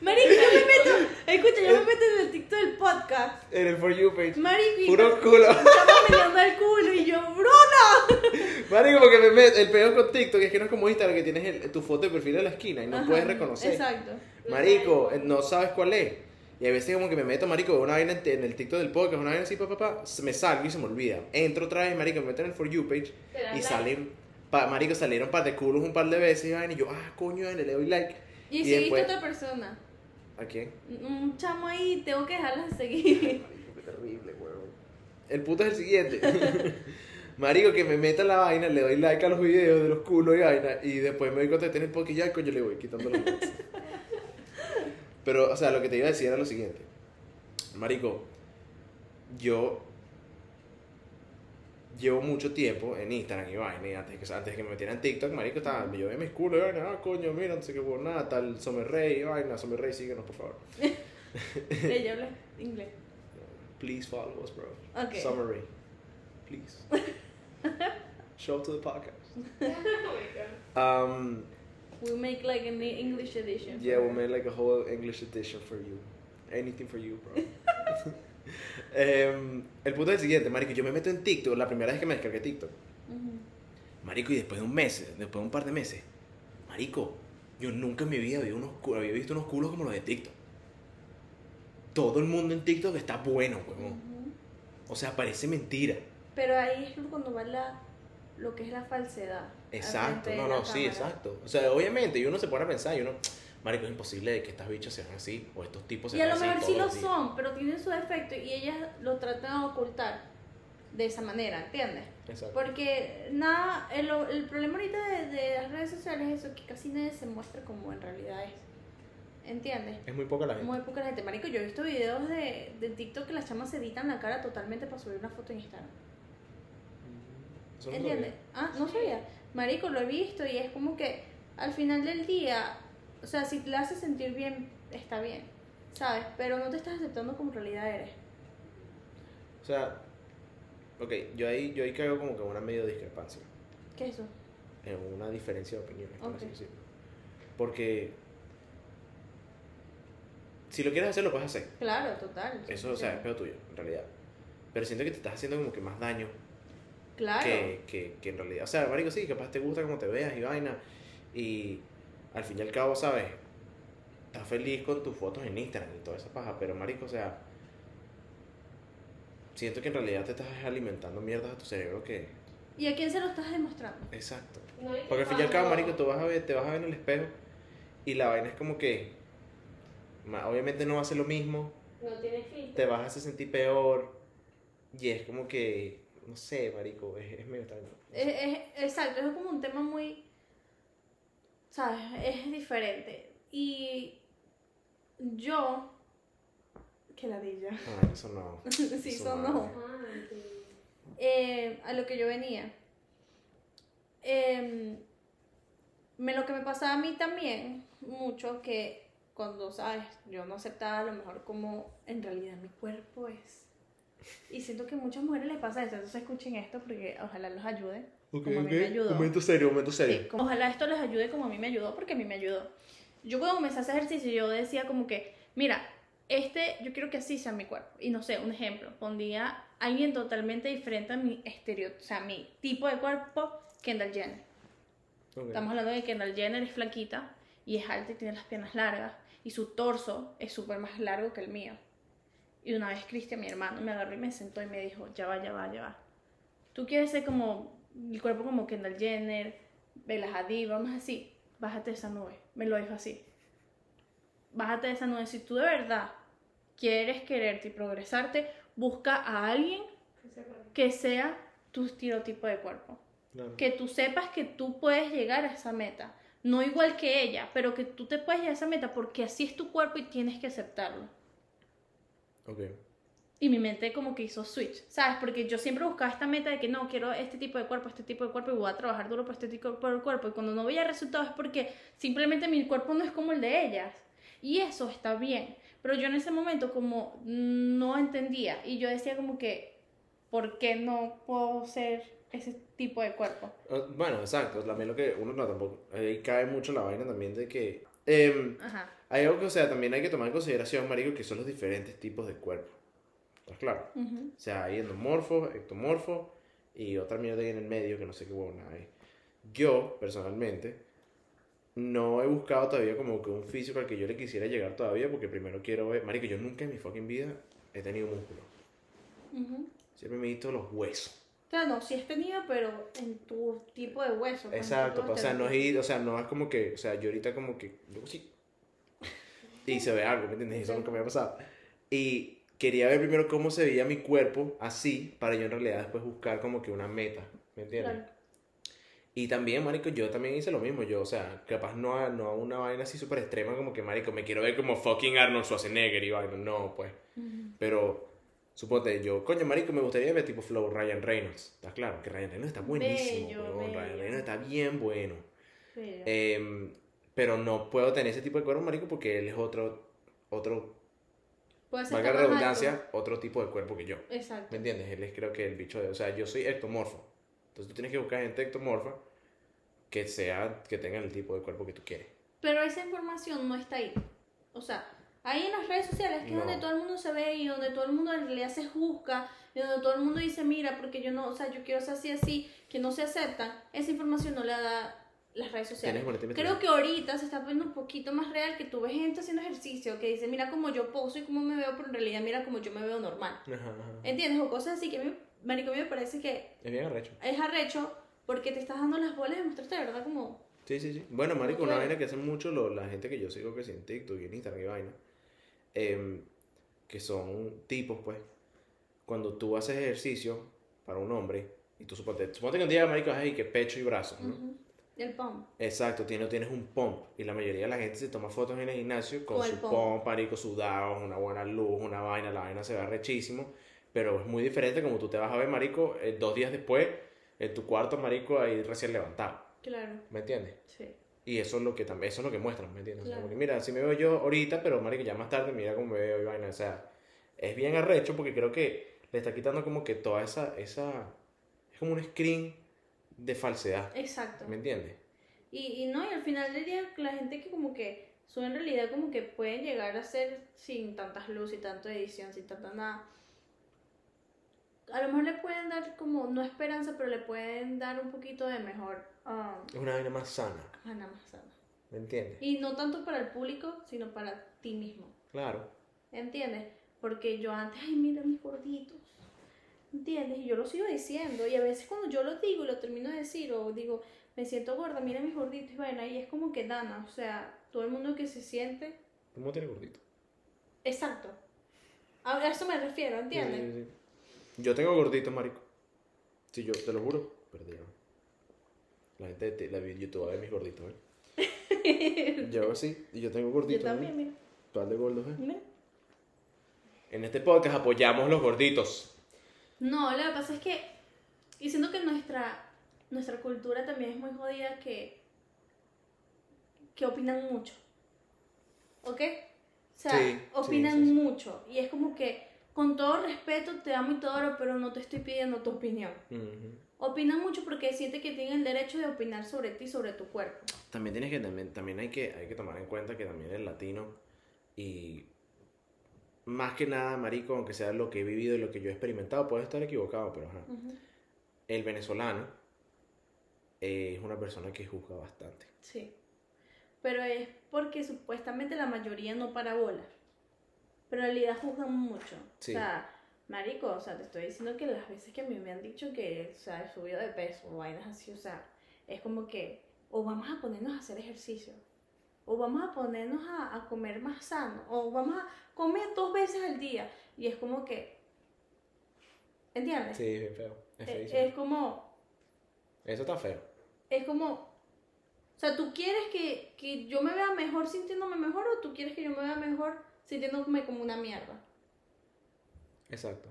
marico, yo me meto, escucha, yo me meto en el TikTok del podcast. en el For You page. Marico, Puro culo. estamos mirando al culo y yo, Bruna. Marico, porque me met- el peor con TikTok es que no es como Instagram que tienes el- tu foto de perfil en la esquina y no Ajá, puedes reconocer. Exacto. Marico, no sabes cuál es. Y a veces como que me meto, marico, una vaina en, el TikTok del podcast, una vaina así, papá, pa, pa, me salgo y se me olvida. Entro otra vez, marico, me meto en el For You page y salen, pa- marico, salieron un par de culos un par de veces y vaina, y yo, ah, coño, le doy like. Y, Y seguiste después- a otra persona. ¿A quién? Un chamo ahí, tengo que dejarla de seguir. Marico, qué terrible, huevón. El puto es el siguiente. Marico, que me meta en la vaina, le doy like a los videos de los culos y vaina, y después me doy cuenta de tener podcast y ya, coño, le voy quitando los likes. Pero, o sea, lo que te iba a decir era lo siguiente. Marico, yo llevo mucho tiempo en Instagram y vaina, y antes, que, antes de que me metiera en TikTok, marico, estaba, yo veía mis culos y vaina, ah, coño, mira, no sé qué, por nada, tal Somer Rey, y vaina, Somer Rey, síguenos, por favor. Ella habla inglés. Please follow us, bro. Okay. Summary. Please. Show up to the podcast. Oh my god. Um, We'll make like an English edition. yeah, we'll make like a whole English edition for you. Anything for you, bro. Em, el punto es el siguiente, marico. Yo me meto en TikTok, la primera vez que me descargué TikTok. Marico, y después de un mes, después de un par de meses, Marico, yo nunca en mi vida había, unos, había visto unos culos como los de TikTok. Todo el mundo en TikTok está bueno, huevón. Ujú. O sea, parece mentira. Pero ahí es cuando va la, lo que es la falsedad. Exacto, no, no, sí, cámara. exacto. O sea, obviamente, y uno se pone a pensar, y uno, Marico, es imposible de que estas bichas sean así, o estos tipos Y sean a lo así. mejor sí lo días. son, pero tienen su defecto y ellas lo tratan de ocultar de esa manera, ¿entiendes? Exacto. Porque nada, el, el problema ahorita de, de las redes sociales es eso, que casi nadie se muestra como en realidad es. ¿Entiendes? Es muy poca la gente. Muy poca la gente. Marico, yo he visto videos de, de TikTok que las chamas se editan la cara totalmente para subir una foto en Instagram. Eso no lo ¿Entiendes? Ah, no sabía. Marico, lo he visto y es como que al final del día, o sea, si te la hace sentir bien, está bien, ¿sabes? Pero no te estás aceptando como en realidad eres. O sea, ok, yo ahí, yo ahí caigo como que en una medio discrepancia, ¿Qué es eso? en una diferencia de opiniones, por así decirlo. Porque si lo quieres hacer, lo puedes hacer. Claro, total. Eso, o sea, es peor tuyo, en realidad. Pero siento que te estás haciendo como que más daño Claro. que, que, que en realidad. O sea, marico, sí, capaz te gusta como te veas y vaina. Y al fin y al cabo, ¿sabes? Estás feliz con tus fotos en Instagram y toda esa paja. Pero, marico, o sea... Siento que en realidad te estás alimentando mierdas a tu cerebro que... ¿Y a quién se lo estás demostrando? Exacto. No, Porque al fin y al cabo, marico, tú vas a ver, te vas a ver en el espejo y la vaina es como que... Obviamente no va a ser lo mismo, No tiene filtro. te vas a hacer sentir peor y es como que... No sé, marico, es, es medio extraño. Es, es- exacto, es como un tema muy, ¿sabes? Es diferente. Y yo, que ladilla, Ah, eso no. sí, madre. no. Ah. Eh, a lo que yo venía. Em, me, lo que me pasaba a mí también, mucho, que cuando, ¿sabes? Yo no aceptaba a lo mejor como en realidad mi cuerpo es. Y siento que a muchas mujeres les pasa eso, entonces escuchen esto porque ojalá los ayude. como a mí me ayudó. Momento serio, momento serio. Sí, como- ojalá esto les ayude como a mí me ayudó, porque a mí me ayudó. Yo cuando comencé a hacer ejercicio, yo decía como que, mira, este, yo quiero que así sea mi cuerpo. Y no sé, un ejemplo, pondría a alguien totalmente diferente a mi estereo, o sea, mi tipo de cuerpo, Kendall Jenner. Ok. Estamos hablando de que Kendall Jenner es flaquita y es alta y tiene las piernas largas y su torso es súper más largo que el mío. Y una vez Cristian, mi hermano, me agarró y me sentó y me dijo, ya va, ya va, ya va. Tú quieres ser como el cuerpo como Kendall Jenner, Bella Hadid, vamos así, bájate de esa nube. Me lo dijo así. Bájate de esa nube. Si tú de verdad quieres quererte y progresarte, busca a alguien Que sea tu estereotipo de cuerpo Claro. que tú sepas que tú puedes llegar a esa meta. No igual que ella, pero que tú te puedes llegar a esa meta porque así es tu cuerpo y tienes que aceptarlo. Y mi mente como que hizo switch, ¿sabes? Porque yo siempre buscaba esta meta de que no, quiero este tipo de cuerpo, este tipo de cuerpo y voy a trabajar duro por este tipo de cuerpo. Y cuando no veía resultados es porque simplemente mi cuerpo no es como el de ellas. Y eso está bien. Pero yo en ese momento como no entendía y yo decía como que, ¿por qué no puedo ser ese tipo de cuerpo? Ah, Bueno, exacto. También lo que uno no tampoco. Ahí cae mucho la vaina también de que. Em, Ajá. hay algo que, o sea, también hay que tomar en consideración, marico, que son los diferentes tipos de cuerpo. ¿Estás claro? Ujú. O sea, hay endomorfos, ectomorfos y otra mierda ahí en el medio que no sé qué huevona hay. Yo, personalmente, no he buscado todavía como que un físico al que yo le quisiera llegar todavía porque primero quiero ver. Marico, yo nunca en mi fucking vida he tenido músculo. Ujú. Siempre me he visto los huesos. O sea, no, sí has tenido, pero en tu tipo de hueso. Exacto, o sea, no es, ir- o sea, no es como que, o sea, yo ahorita como que, yo sí. Y se ve algo, ¿me entiendes? Eso nunca me ha pasado. Y quería ver primero cómo se veía mi cuerpo así, para yo en realidad después buscar como que una meta, ¿me entiendes? Claro. Y también, marico, yo también hice lo mismo, yo, o sea, capaz no a, no a una vaina así súper extrema como que, marico, me quiero ver como fucking Arnold Schwarzenegger y vaina, no, pues. Ujú. Pero, suponte, yo, coño, marico, me gustaría ver tipo flow Ryan Reynolds, ¿estás claro? Que Ryan Reynolds está buenísimo, Bello, weón, Ryan bello. Reynolds está bien bueno. Pero- Em, pero no puedo tener ese tipo de cuerpo, marico, porque él es otro, otro valga más alto. redundancia, otro tipo de cuerpo que yo. Exacto. ¿Me entiendes? Él es creo que el bicho de... O sea, yo soy ectomorfo. Entonces tú tienes que buscar gente ectomorfa que sea, que tenga el tipo de cuerpo que tú quieres. Pero esa información no está ahí. O sea, ahí en las redes sociales que es No. donde todo el mundo se ve y donde todo el mundo en realidad se juzga y donde todo el mundo dice, mira, porque yo no, o sea, yo quiero ser así, así, que no se aceptan. Esa información no la da las redes sociales. Creo que ahorita se está poniendo un poquito más real que tú ves gente haciendo ejercicio que dice, mira cómo yo poso y cómo me veo, pero en realidad mira cómo yo me veo normal. Ajá, ajá. ¿Entiendes? O cosas así que a mí, marico, a mí me parece que Es bien arrecho. es arrecho porque te estás dando las bolas de mostrarte verdad como... Sí, sí, sí. Bueno, marico, una vaina que hacen mucho lo- la gente que yo sigo que sí en TikTok y en Instagram y vaina. Em, que son tipos, pues. Cuando tú haces ejercicio para un hombre, y tú suponte, suponte que un día, marico, ay, que pecho y brazos, ¿no? El pump. Exacto, tienes, tienes un pump. Y la mayoría de la gente se toma fotos en el gimnasio con Con el su pump. pump, marico, sudado, una buena luz, una vaina, la vaina se ve rechísimo. Pero es muy diferente como tú te vas a ver, marico, eh, dos días después, en tu cuarto, marico, ahí recién levantado. Claro, ¿Me entiendes? sí. Y eso es lo que también, eso es lo que muestran, ¿me entiendes? O sea, Claro. Porque mira, si me veo yo ahorita, pero marico, ya más tarde mira cómo me veo y vaina. O sea, es bien arrecho porque creo que le está quitando como que toda esa, esa, es como un screen de falsedad, Exacto. ¿me entiendes? Y, y no, y al final del día, la gente que como que sube en realidad como que pueden llegar a ser sin tantas luces y tanta edición, sin tanta nada. A lo mejor le pueden dar como, no esperanza, pero le pueden dar un poquito de mejor ah, Es una vaina más sana, gana más sana. ¿me entiendes? Y no tanto para el público, sino para ti mismo. Claro. ¿Entiendes? Porque yo antes, ay, mira mis gorditos. ¿Entiendes? Y yo lo sigo diciendo. Y a veces cuando yo lo digo y lo termino de decir, o digo, me siento gorda, mira mis gorditos y vaina, y es como que Dana, o sea, todo el mundo que se siente. ¿Cómo tienes gordito? Exacto. A a eso me refiero, ¿entiendes? Sí, sí, sí. Yo tengo gordito, marico. Sí, yo te lo juro. La gente de la YouTube va a ver mis gorditos, ¿eh? yo sí, y yo tengo gordito. Yo también, mira. ¿Cuál de gordos, eh? mira. En este podcast apoyamos los gorditos. No, lo que pasa es que, y siento que nuestra, nuestra cultura también es muy jodida que, que opinan mucho. ¿Ok? O sea, sí, opinan sí, sí. mucho. Y es como que, con todo respeto, te amo y todo, pero no te estoy pidiendo tu opinión. Ujú. Opinan mucho porque siente que tienen el derecho de opinar sobre ti, sobre tu cuerpo. También tienes que también, también hay que hay que tomar en cuenta que también el latino y más que nada, marico, aunque sea lo que he vivido y lo que yo he experimentado, puedo estar equivocado, pero ajá. El venezolano eh, es una persona que juzga bastante. Sí. Pero es porque supuestamente la mayoría no para bola. Pero en realidad juzgan mucho. Sí. O sea, marico, o sea, te estoy diciendo que las veces que a mí me han dicho que, o sea, he subido de peso o vainas así, o sea, es como que, o vamos a ponernos a hacer ejercicio, o vamos a ponernos a, a comer más sano, o vamos a comer dos veces al día. Y es como que, ¿entiendes? Sí, es bien feo. Es Es, feísimo. es como, Eso está feo. es como, o sea, ¿tú quieres que, que yo me vea mejor sintiéndome mejor o tú quieres que yo me vea mejor sintiéndome como una mierda? Exacto.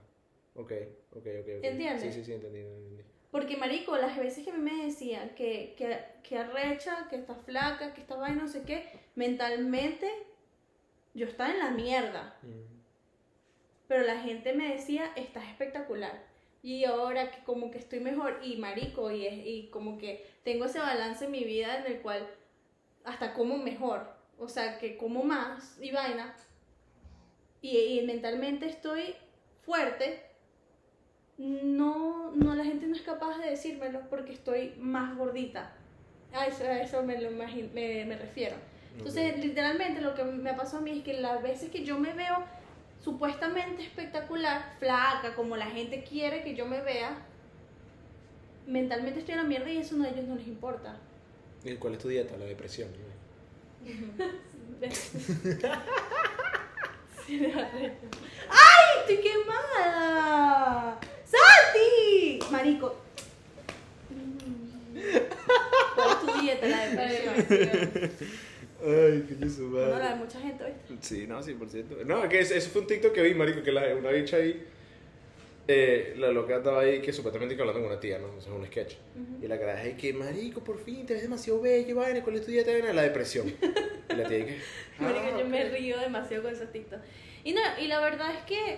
Ok, ok, ok. ok. ¿Entiendes? Sí, sí, sí, entendí, entendí. Porque, marico, las veces que a mí me decían que, que, que arrecha, que está flaca, que está vaina, no sé qué, mentalmente yo estaba en la mierda. Mm. Pero la gente me decía, estás espectacular. Y ahora que como que estoy mejor y marico, y, es, y como que tengo ese balance en mi vida en el cual hasta como mejor. O sea, que como más y vaina. Y, y mentalmente estoy fuerte. No, no, la gente no es capaz de decírmelo porque estoy más gordita. A eso, a eso me, lo me, me refiero. Entonces, Ok. literalmente lo que me pasó a mí es que las veces que yo me veo supuestamente espectacular, flaca, como la gente quiere que yo me vea, mentalmente estoy en la mierda y eso no, a ellos no les importa. ¿Y cuál es tu dieta? La depresión. ¿no? ¡Ay, estoy quemada! ¡Santi! Marico. ¿Cuál es tu dieta? La depresión. Ay, qué su No, la de mucha gente, ¿viste? Sí, no, 100%. No, es que ese fue un TikTok que vi, marico, que la, una bicha ahí, eh, la loca estaba ahí que supuestamente que hablando con una tía, ¿no? O sea, es un sketch. Y la cara es que, marico, por fin, te ves demasiado bello, vaina, ¿cuál es tu dieta? La depresión. Y la tía que. Marico, "Ah, yo me ok". río demasiado con esos TikToks. Y no, y la verdad es que.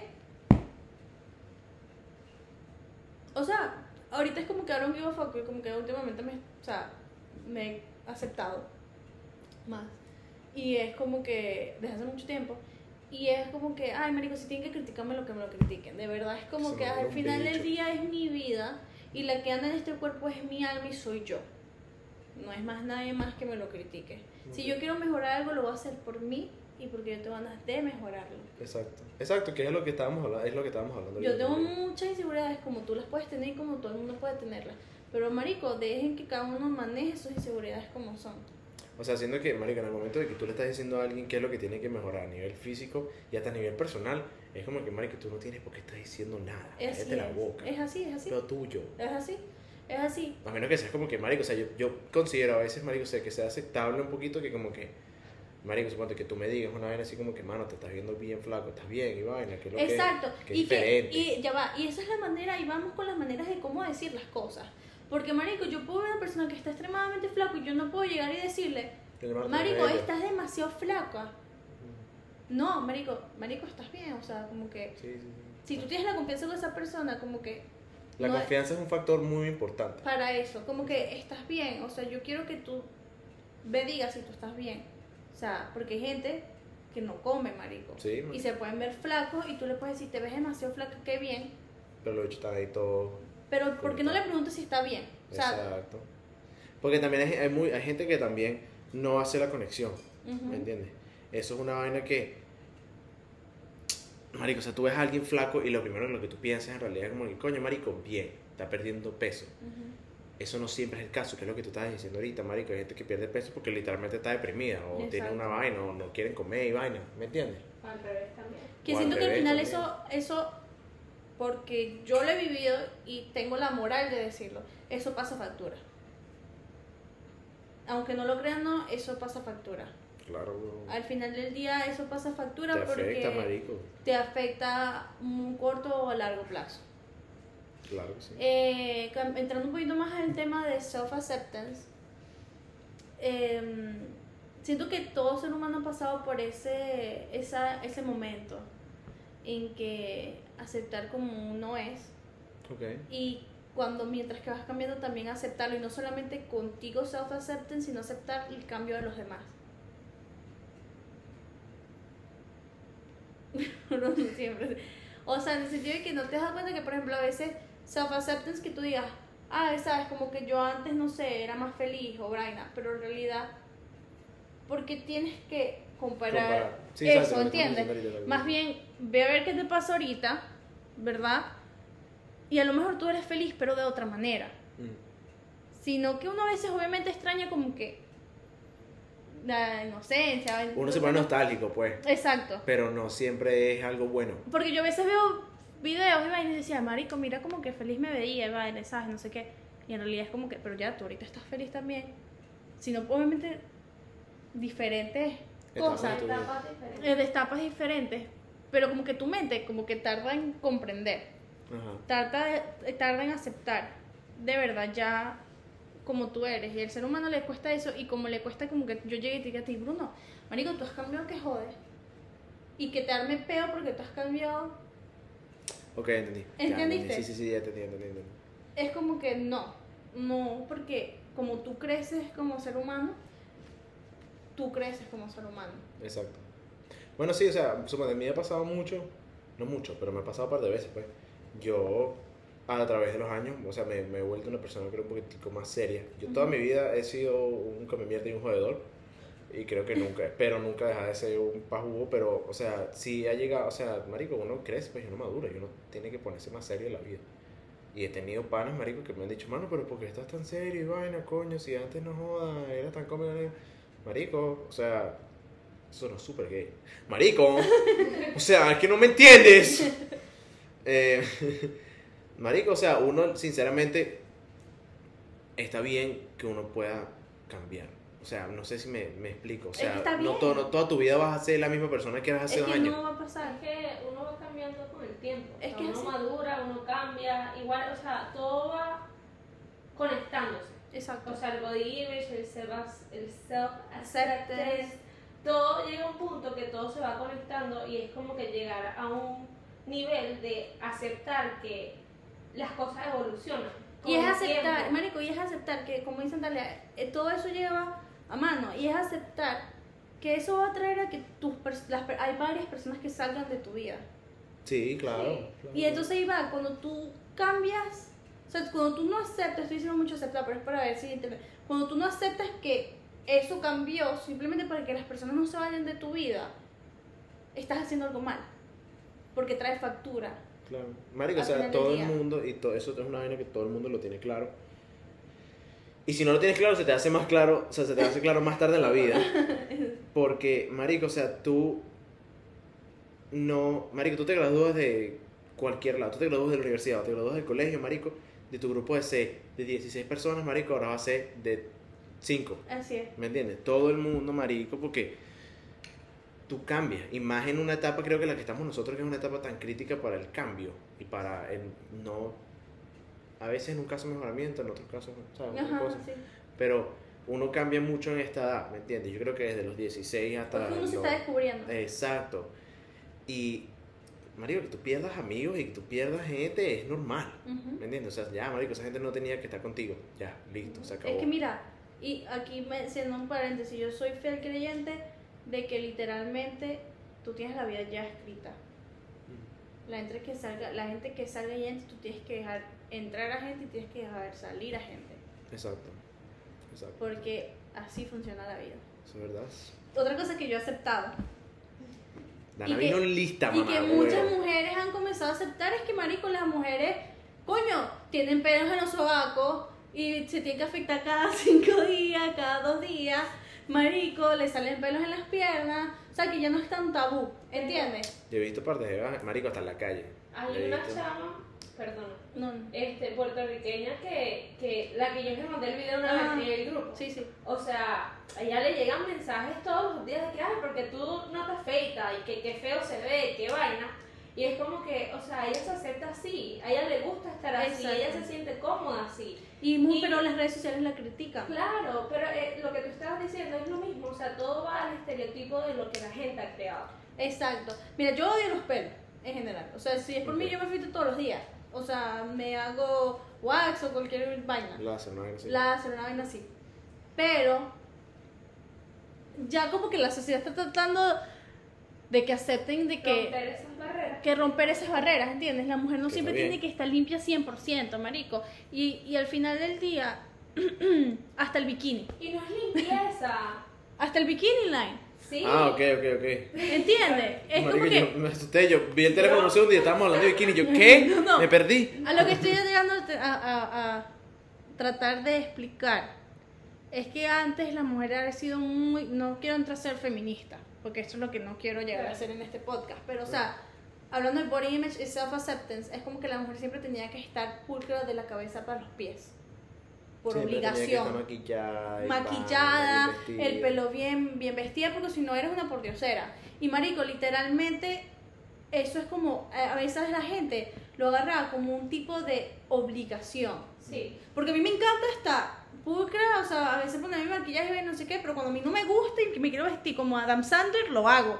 O sea, ahorita es como que ahora un a fuck, como que últimamente me, o sea, me he aceptado más. Y es como que, desde hace mucho tiempo, y es como que, ay, marico, si tienen que criticarme lo que me lo critiquen. De verdad, es como Se que al final del día es mi vida y la que anda en este cuerpo es mi alma y soy yo. No es más nadie más que me lo critique. Si yo quiero mejorar algo, lo voy a hacer por mí y porque yo tengo ganas de mejorarlo. Exacto. Exacto, que es lo que estábamos hablando. Es lo que estábamos hablando. Yo tengo muchas inseguridades como tú las puedes tener y como todo el mundo puede tenerlas. Pero marico, dejen que cada uno maneje sus inseguridades como son. O sea, siendo que, marico, en el momento de que tú le estás diciendo a alguien qué es lo que tiene que mejorar a nivel físico y hasta a nivel personal, es como que, marico, tú no tienes por qué estar diciendo nada. Es así, Cállate la boca. es así, es así. Lo tuyo. Es así, es así. A menos que seas como que, marico, o sea, yo, yo considero a veces, marico, o sea, que sea aceptable un poquito que como que, marico, suponte que tú me digas una vaina así como que, mano, te estás viendo bien flaco, estás bien y vaina, que es lo que- Exacto. que es y que y ya va, y esa es la manera y vamos con las maneras de cómo decir las cosas. Porque marico, yo puedo ver a una persona que está extremadamente flaco y yo no puedo llegar y decirle, marico, estás demasiado flaca. No, marico, marico, estás bien, o sea, como que Sí, sí, sí. si tú tienes la confianza con esa persona, como que La no es- confianza es un factor muy importante. para eso, como que estás bien, o sea, yo quiero que tú me digas si tú estás bien. O sea, porque hay gente que no come, marico. Sí, man. Y se pueden ver flacos y tú le puedes decir, te ves demasiado flaco, qué bien. Pero los bichos están ahí todos Pero ¿por qué no le preguntas si está bien? O sea, Exacto. Porque también hay, hay, muy, hay gente que también no hace la conexión, ujú. ¿me entiendes? Eso es una vaina que... Marico, o sea, tú ves a alguien flaco y lo primero en lo que tú piensas en realidad es como coño, marico, bien, está perdiendo peso. Ujú. Eso no siempre es el caso, que es lo que tú estás diciendo ahorita, marico. Hay gente que pierde peso porque literalmente está deprimida o tiene Exacto. una vaina o no quieren comer y vaina, ¿me entiendes? Al revés también. Que O siento que al final también. eso, eso, porque yo lo he vivido y tengo la moral de decirlo, eso pasa factura. Aunque no lo crean, no, eso pasa factura. Claro, bro. Al final del día eso pasa factura Te porque afecta, marico. te afecta a un corto o a largo plazo. Claro que sí. Eh, entrando un poquito más en el tema de self-acceptance, em, siento que todo ser humano ha pasado por ese, esa, ese momento en que aceptar como uno es Ok. y cuando mientras que vas cambiando también aceptarlo y no solamente contigo self-acceptance, sino aceptar el cambio de los demás. No, siempre. O sea, en el sentido de que no te das cuenta que, por ejemplo, a veces self-acceptance que tú digas, ah, sabes, como que yo antes, no sé, era más feliz o braina, pero en realidad, ¿por qué tienes que comparar, Comparar. Sí, eso, entiendes? Más bien, ve a ver qué te pasa ahorita, ¿verdad? Y a lo mejor tú eres feliz, pero de otra manera. Mm. Sino que uno a veces obviamente extraña como que la inocencia. Uno se pone nostálgico, pues. Exacto. Pero no siempre es algo bueno. Porque yo a veces veo videos y vainas y decía, marico, mira como que feliz me veía, y vaina, ¿sabes? No sé qué. Y en realidad es como que, pero ya tú ahorita estás feliz también. Sino obviamente diferentes cosas. Etapas diferentes. eh, de etapas diferentes. Pero como que tu mente como que tarda en comprender. Ajá. Tarda, de- tarda en aceptar de verdad ya como tú eres. Y al ser humano le cuesta eso. Y como le cuesta como que yo llegue y te diga a ti, Bruno, marico, tú has cambiado que jode. Y que te arme peo porque tú has cambiado. Ok, entendí. ¿Entendiste? Sí, sí, sí, ya entendí, entendí, entendí. Es como que no. No, porque como tú creces como ser humano, tú creces como ser humano. Exacto. Bueno, sí, o sea, suponte, a mí me ha pasado mucho, no mucho, pero me ha pasado un par de veces, pues. Yo, a través de los años, o sea, me, me he vuelto una persona creo un poquitico más seria. Yo toda Ujú. mi vida he sido un come mierda y un jodedor. Y creo que nunca, espero nunca dejar de ser un pajugo, pero, o sea, si ha llegado, o sea, marico, uno crece, pues uno madura, y uno tiene que ponerse más serio en la vida. Y he tenido panas, marico, que me han dicho, mano, pero ¿por qué estás tan serio y vaina, coño? Si antes no jodas, eras tan cómico. Marico, o sea, eso no es súper gay. Marico, o sea, es que no me entiendes. Eh, marico, o sea, uno, sinceramente, está bien que uno pueda cambiar. O sea, no sé si me, me explico. O Es sea, que está no, todo, no toda tu vida vas a ser la misma persona que eras hace Es dos que años. no va a pasar. Es que uno va cambiando con el tiempo. Es O sea, que uno así- madura, uno cambia, igual, o sea, todo va conectándose. Exacto. O sea, el body image, el self, el self acceptance, todo llega a un punto que todo se va conectando y es como que llegar a un nivel de aceptar que las cosas evolucionan. Y es aceptar, tiempo. marico, y es aceptar que, como dicen Talia, eh, todo eso lleva a mano. Y es aceptar que eso va a traer a que tus las hay varias personas que salgan de tu vida. Sí, claro. Sí. claro. Y entonces ahí va, cuando tú cambias, o sea, cuando tú no aceptas, estoy diciendo mucho aceptar, pero es para ver si. Cuando tú no aceptas que eso cambió simplemente para que las personas no se vayan de tu vida, estás haciendo algo mal. Porque trae factura. Claro. Marico, o sea, todo el mundo, y todo eso es una vaina que todo el mundo lo tiene claro. Y si no lo tienes claro, se te hace más claro, o sea, se te hace claro más tarde en la vida. Porque, marico, o sea, tú no, marico, tú te gradúas de cualquier lado, tú te gradúas de la universidad, o te gradúas del colegio, marico, de tu grupo de C, de 16 personas, marico, ahora va a ser de 5. Así es. ¿Me entiendes? Todo el mundo, marico, porque tú cambias. Y más en una etapa, creo que la que estamos nosotros, que es una etapa tan crítica para el cambio y para el no. A veces en un caso mejoramiento, en otros casos, ¿sabes? Otra Ajá, cosa. sí. Pero uno cambia mucho en esta edad, ¿me entiendes? Yo creo que desde los 16 hasta. Porque uno se los- está descubriendo. Exacto. Y, marico, que tú pierdas amigos y que tú pierdas gente es normal. ¿Me entiendes? O sea, ya, marico, esa gente no tenía que estar contigo. Ya, listo, se acabó. Es que mira, y aquí me, siendo un paréntesis, yo soy fiel creyente de que literalmente tú tienes la vida ya escrita. La gente que salga, la gente que salga y entre, tú tienes que dejar entrar a gente y tienes que dejar salir a gente. Exacto. Exacto. Porque así funciona la vida. Eso es verdad. Otra cosa que yo he aceptado Dana Y que- vino lista, y mamá. que huevo. muchas mujeres han comenzado a aceptar es que, marico, las mujeres, coño, tienen pelos en los sobacos y se tienen que afectar cada cinco días, cada dos días. Marico, le salen pelos en las piernas. O sea, que ya no es tan tabú, ¿entiendes? Yo he visto partes de marico hasta en la calle. Hay una visto- chama, perdona, No, este, puertorriqueña que, que la que yo les mandé el video una Ah. vez en el grupo. sí, sí. O sea, a ella le llegan mensajes todos los días de que, ay, porque tú no te afeitas y que qué feo se ve, qué vaina. Y es como que, o sea, ella se acepta así, a ella le gusta estar así, Exacto. ella se siente cómoda así. Y, muy, Y- pero las redes sociales la critican. Claro, pero eh, lo que tú estabas diciendo es lo mismo, o sea, todo va al estereotipo de lo que la gente ha creado. Exacto. Mira, yo odio los pelos, en general. O sea, si es por mí, yo me afeito todos los días. O sea, me hago wax o cualquier vaina. Láser, no es así. láser, una vaina así. Pero ya como que la sociedad está tratando de que acepten de que. Que romper esas barreras, ¿entiendes? La mujer no Que siempre tiene que estar limpia 100%, marico. Y, y al final del día, hasta el bikini. Y no es limpieza, Hasta el bikini line. ¿sí? Ah, ok, ok, ok. ¿Entiendes? Es Marico, como que... yo me asusté, yo vi el teléfono un segundo y estábamos hablando de bikini. Yo, ¿qué? No, no. Me perdí. A lo que estoy llegando a, a- a tratar de explicar es que antes la mujer ha sido muy. No quiero entrar a ser feminista, porque eso es lo que no quiero llegar a hacer en este podcast. Pero, o sea, hablando de body image y self-acceptance, es como que la mujer siempre tenía que estar pulcra de la cabeza para los pies. Por Siempre tenía que estar obligación. maquillada. Maquillada, bien el pelo bien, bien vestida, porque si no eres una pordiosera. Y marico, literalmente, eso es como, a a veces la gente lo agarra como un tipo de obligación. Sí. Porque a mí me encanta estar pulcra, o sea, a veces poner mi maquillaje y no sé qué, pero cuando a mí no me gusta y me quiero vestir como Adam Sandler, lo hago.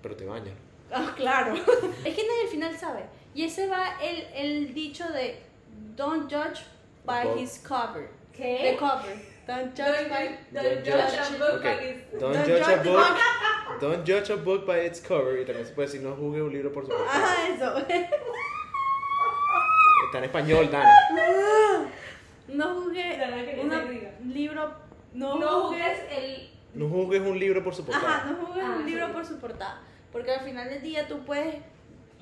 Pero te bañas. Ah, claro. es que nadie al final sabe. Y ese va el, el dicho de don't judge by his cover. ¿Qué? The cover. Don't judge Don't, by don't Don't judge a book Ok. by its- Don't, Don't judge a book. Don't judge a book by its cover. Y también se puede decir no juzgue un libro por su portada. Ajá, eso. Está en español, Dana. no juzgue un libro. No, No juzgue. juzgues el... No juzgues un libro por su portada. Ajá, no juzgues Ah, un sí. libro por su portada. Porque al final del día tú puedes.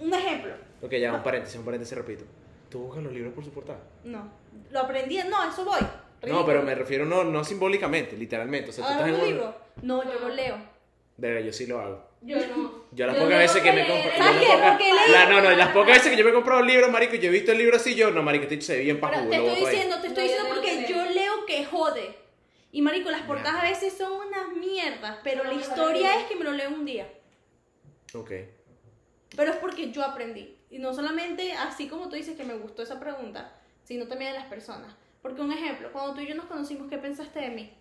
Un ejemplo. Ok, ya, un paréntesis, un paréntesis, repito. ¿Tú juzgas los libros por su portada? No. Lo aprendí. No, a eso voy. No, Ridículo. pero me refiero no, no simbólicamente, literalmente. O sea, tú ¿Agarras estás en un? No, yo lo leo. Verga, yo sí lo hago. Yo no. Yo las Yo pocas no veces que me compro. ¿Sabes qué? Porque leí- La- no, no, las pocas veces que yo me he comprado un libro, marico, y yo he visto el libro así, yo, no, marico, este se ve bien pajugo, te lo estoy boto ahí. diciendo, te estoy No, diciendo porque que- yo leo que jode. Y marico, las portadas a veces son unas mierdas, pero la historia es que me lo leo un día. Ok. Pero es porque yo aprendí. Y no solamente así como tú dices que me gustó esa pregunta, sino también de las personas. Porque un ejemplo, cuando tú y yo nos conocimos, ¿qué pensaste de mí?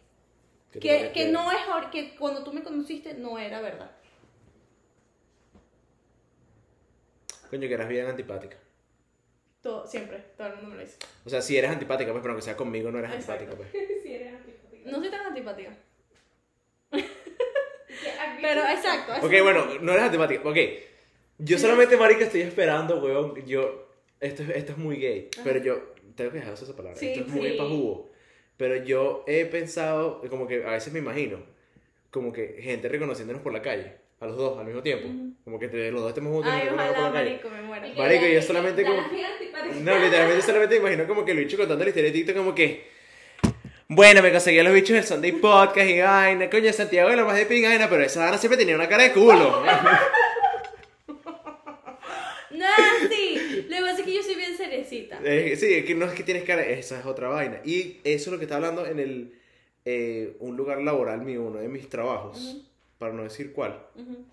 Que, que quieres. no es que cuando tú me conociste no era verdad. Coño, que eras bien antipática. Todo, siempre, todo el mundo me lo dice. O sea, si eres antipática, pues, pero aunque sea conmigo no eres Exacto. antipática, pues. Sí, eres antipática. No soy tan antipática. Pero exacto. Ok, bueno, no eres antipática. Ok. Yo solamente, marica, estoy esperando, weón. Yo. Esto, es- esto es muy gay. Pero yo. Tengo que dejar esa palabra. Sí, esto es muy sí. pa' jugo. Pero yo he pensado, como que a veces me imagino, como que gente reconociéndonos por la calle. A los dos, al mismo tiempo. Como que te- los dos estemos juntos Ay, ojalá, por la calle. marico, me muero. y Marico, yo solamente como-. No, literalmente solamente me imagino como que lo bicho contando la historia de TikTok como que bueno, me conseguí a los bichos del Sunday Podcast y vaina, coño, Santiago de lo más de pinga, vaina, pero esa Ana siempre tenía una cara de culo. Sí. Lo que pasa es que yo soy bien cerecita. Eh, sí, es que no es que tienes cara, esa es otra vaina. Y eso es lo que está hablando en el eh, un lugar laboral mío, uno de mis trabajos, para no decir cuál. Ujú.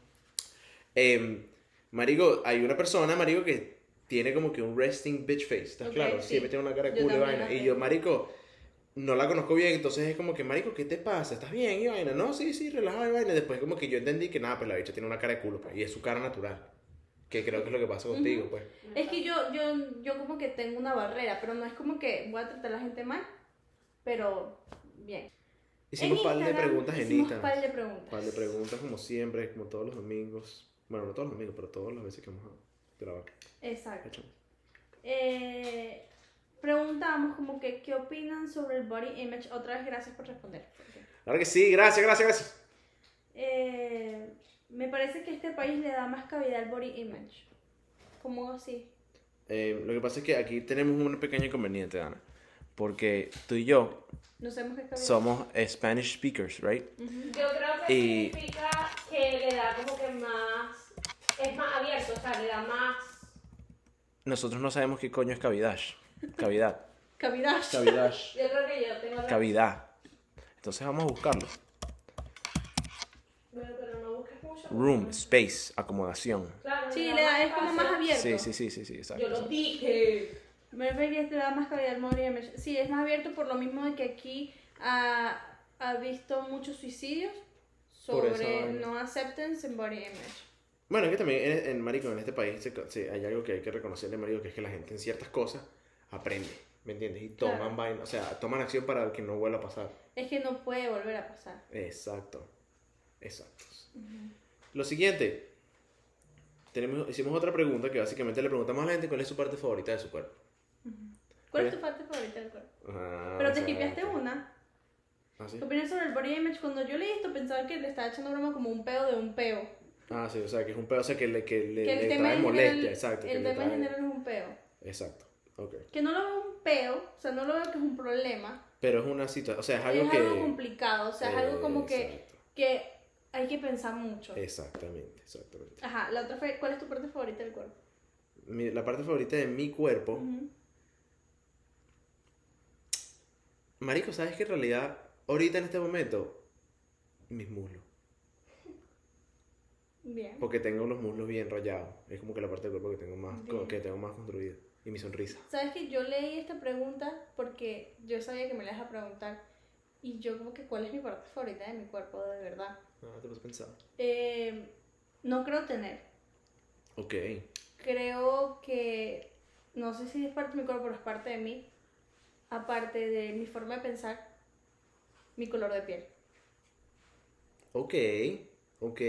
Eh, marico, hay una persona, marico, que tiene como que un resting bitch face, ¿estás Ok, claro? sí. Siempre tiene una cara de culo y vaina. Y yo, marico, no la conozco bien, entonces es como que, marico, ¿qué te pasa? ¿Estás bien y vaina? No, sí, sí, relajado y vaina. Después como que yo entendí que nada, pues la bicha tiene una cara de culo, pues, y es su cara natural. Que creo que es lo que pasa contigo, pues. Es que yo, yo, yo como que tengo una barrera, pero no es como que voy a tratar a la gente mal, pero bien. Hicimos un par de preguntas en Instagram. par de preguntas. Par de preguntas como siempre, como todos los domingos. Bueno, no todos los domingos, pero todas las veces que vamos a grabar. Exacto. Eh, preguntamos como que qué opinan sobre el body image. Otra vez gracias por responder. Claro que sí, gracias, gracias, gracias. eh, me parece que este país le da más cabida al body image. ¿Cómo así? Eh, lo que pasa es que aquí tenemos un pequeño inconveniente, Ana. Porque tú y yo No somos Spanish speakers, right? Yo creo que Y- significa que le da como que más. Es más abierto, o sea, le da más. Nosotros no sabemos qué coño es cavidad. Cavidad. Cavidad. Cavidad. Yo creo que yo tengo la. Cavidad. Entonces vamos a buscarlo. Bueno, pero no busques mucho. Room, space, acomodación. Claro, Sí, le da es como más abierto. Sí, sí, sí, sí, sí, exacto. Yo lo exacto. dije. Me parece que le da más cabida al body image. Sí, es más abierto por lo mismo de que aquí ha, ha visto muchos suicidios sobre no acceptance en body image. Bueno, es que también en, en Marico, en este país, se- se- hay algo que hay que reconocerle, Marico, que es que la gente en ciertas cosas aprende, ¿me entiendes? Y toman Claro. vaina, o sea, toman acción para que no vuelva a pasar. Es que no puede volver a pasar. Exacto, exacto. Lo siguiente, tenemos, hicimos otra pregunta que básicamente le preguntamos a la gente cuál es su parte favorita de su cuerpo. ¿Cuál es tu parte favorita del cuerpo? Ah, Pero te esquipeaste una. ¿Ah, sí? ¿Qué opinas sobre el body image? Cuando yo leí esto pensaba que le estaba echando broma como un peo de un peo. Ah, sí, o sea, que es un pedo, o sea, que le, que le, Que le el tema trae molestia, general, exacto. que el le tema en general es un peo. Exacto, ok. Que no lo veo un peo, o sea, no lo veo que es un problema. Pero es una situación, o sea, es algo es que... algo complicado, o sea, es algo como que, que hay que pensar mucho. Exactamente, exactamente. Ajá, la otra fue, ¿cuál es tu parte favorita del cuerpo? Mi- la parte favorita de mi cuerpo. Marico, ¿sabes que en realidad, ahorita en este momento, mis muslos? Bien. Porque tengo los muslos bien rayados. Es como que la parte del cuerpo que tengo más, Bien. que tengo más construida. Y mi sonrisa. ¿Sabes que yo leí esta pregunta porque yo sabía que me la ibas a preguntar y yo como que cuál es mi parte favorita de mi cuerpo de verdad? Ah, te puse a pensar. Eh, no creo tener. Ok. Creo que no sé si es parte de mi cuerpo, pero es parte de mí. Aparte de mi forma de pensar, mi color de piel. Ok. Ok.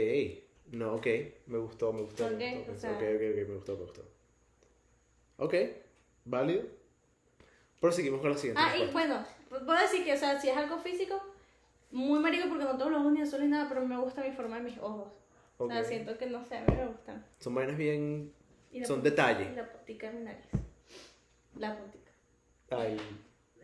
No, ok. Me gustó, me gustó. Ok, me gustó, o sea- gustó. Ok, ok, ok, me gustó, me gustó. Ok. Válido. Proseguimos con la siguiente. Ah, y bueno, puedo decir que, o sea, si es algo físico, muy marico porque no tengo los ojos ni azules ni nada, pero me gusta mi forma de mis ojos. O sea, siento que no sé, a mí me gustan. Son vainas bien. Son detalles. La puntica de mi nariz. La puntica. Ay.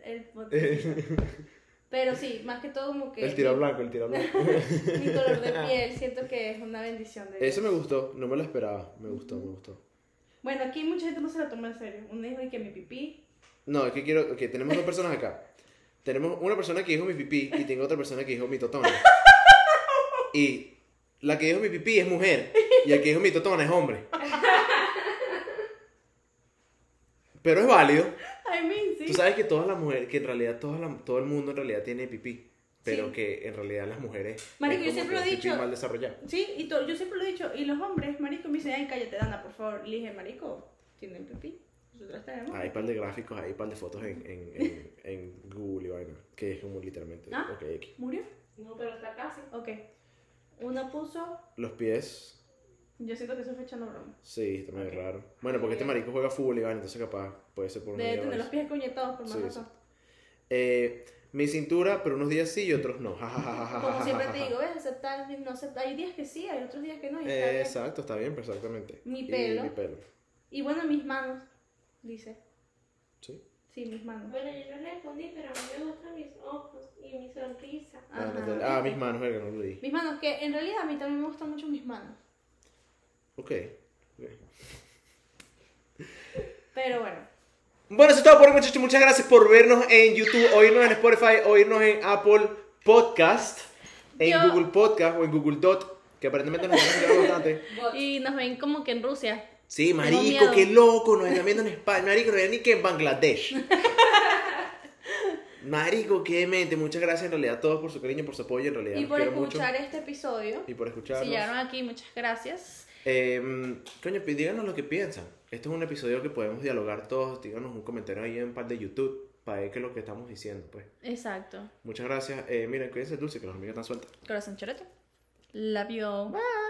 El puntica. Pero sí, más que todo como que... El tiro blanco, el tiro blanco. Mi color de piel, siento que es una bendición de Dios. Eso me gustó, no me lo esperaba. Me gustó, me gustó. Bueno, aquí mucha gente no se la toma en serio. Uno dijo que mi pipí. No, es que quiero. Ok, tenemos dos personas acá. Tenemos una persona que dijo mi pipí y tengo otra persona que dijo mi totona. Y la que dijo mi pipí es mujer y el que dijo mi totona es hombre. Pero es válido. Ay, mi sí. Tú sabes que todas las mujeres, que en realidad todas la- todo el mundo en realidad tiene pipí. Pero Sí. que en realidad las mujeres. Marico, yo siempre lo he un pipí dicho. mal desarrollado. Sí, y yo siempre lo he dicho. Y los hombres, marico, me dicen, ay, cállate, Dana, por favor. Le dije, marico, tienen pipí. Nosotras tenemos. Hay par de gráficos, hay par de fotos en, en, en, en Google y vaina, que es como literalmente. Ah. ¿Murió? No, pero está casi. Ok. Uno puso, Los pies, yo siento que eso fue echando broma. sí, está medio Ok. raro. Bueno, porque este marico juega fútbol y vaina, entonces capaz puede ser por una Debe tener de los pies coñetados por más Sí, razón. Eh, mi cintura, pero unos días sí y otros no. Como siempre te digo, ¿ves? Aceptar, no aceptar. Hay días que sí, hay otros días que no. Y, está Eh, bien. exacto, está bien, exactamente. Mi Y pelo. mi pelo. y bueno, mis manos, dice. Sí. Sí, mis manos. Bueno, yo no le respondí, pero a mí me gustan mis ojos y mi sonrisa. Ah, ah, mis manos, verga, no lo di. Mis manos, que en realidad a mí también me gustan mucho mis manos. Ok. ok. Pero bueno. Bueno, eso es todo por hoy, muchachos. Muchas gracias por vernos en YouTube, oírnos en Spotify, oírnos en Apple Podcast, en Yo- Google Podcast o en Google Dot, que aparentemente nos van bastante. Y nos ven como que en Rusia. Sí, marico, qué loco, nos están viendo en España. Marico, no ven ni que en Bangladesh. Marico, qué mente. Muchas gracias en realidad a todos por su cariño, por su apoyo. En realidad, Y por escuchar mucho. este episodio. Y por Si escucharnos. llegaron aquí, muchas gracias. Eh, coño, pues díganos lo que piensan. Este es un episodio que podemos dialogar todos. Díganos un comentario ahí en par de YouTube para ver qué es lo que estamos diciendo. Pues Exacto. muchas gracias. Eh, miren, cuídense dulce, que los amigos están sueltos. Corazón choreto. Love you. Bye.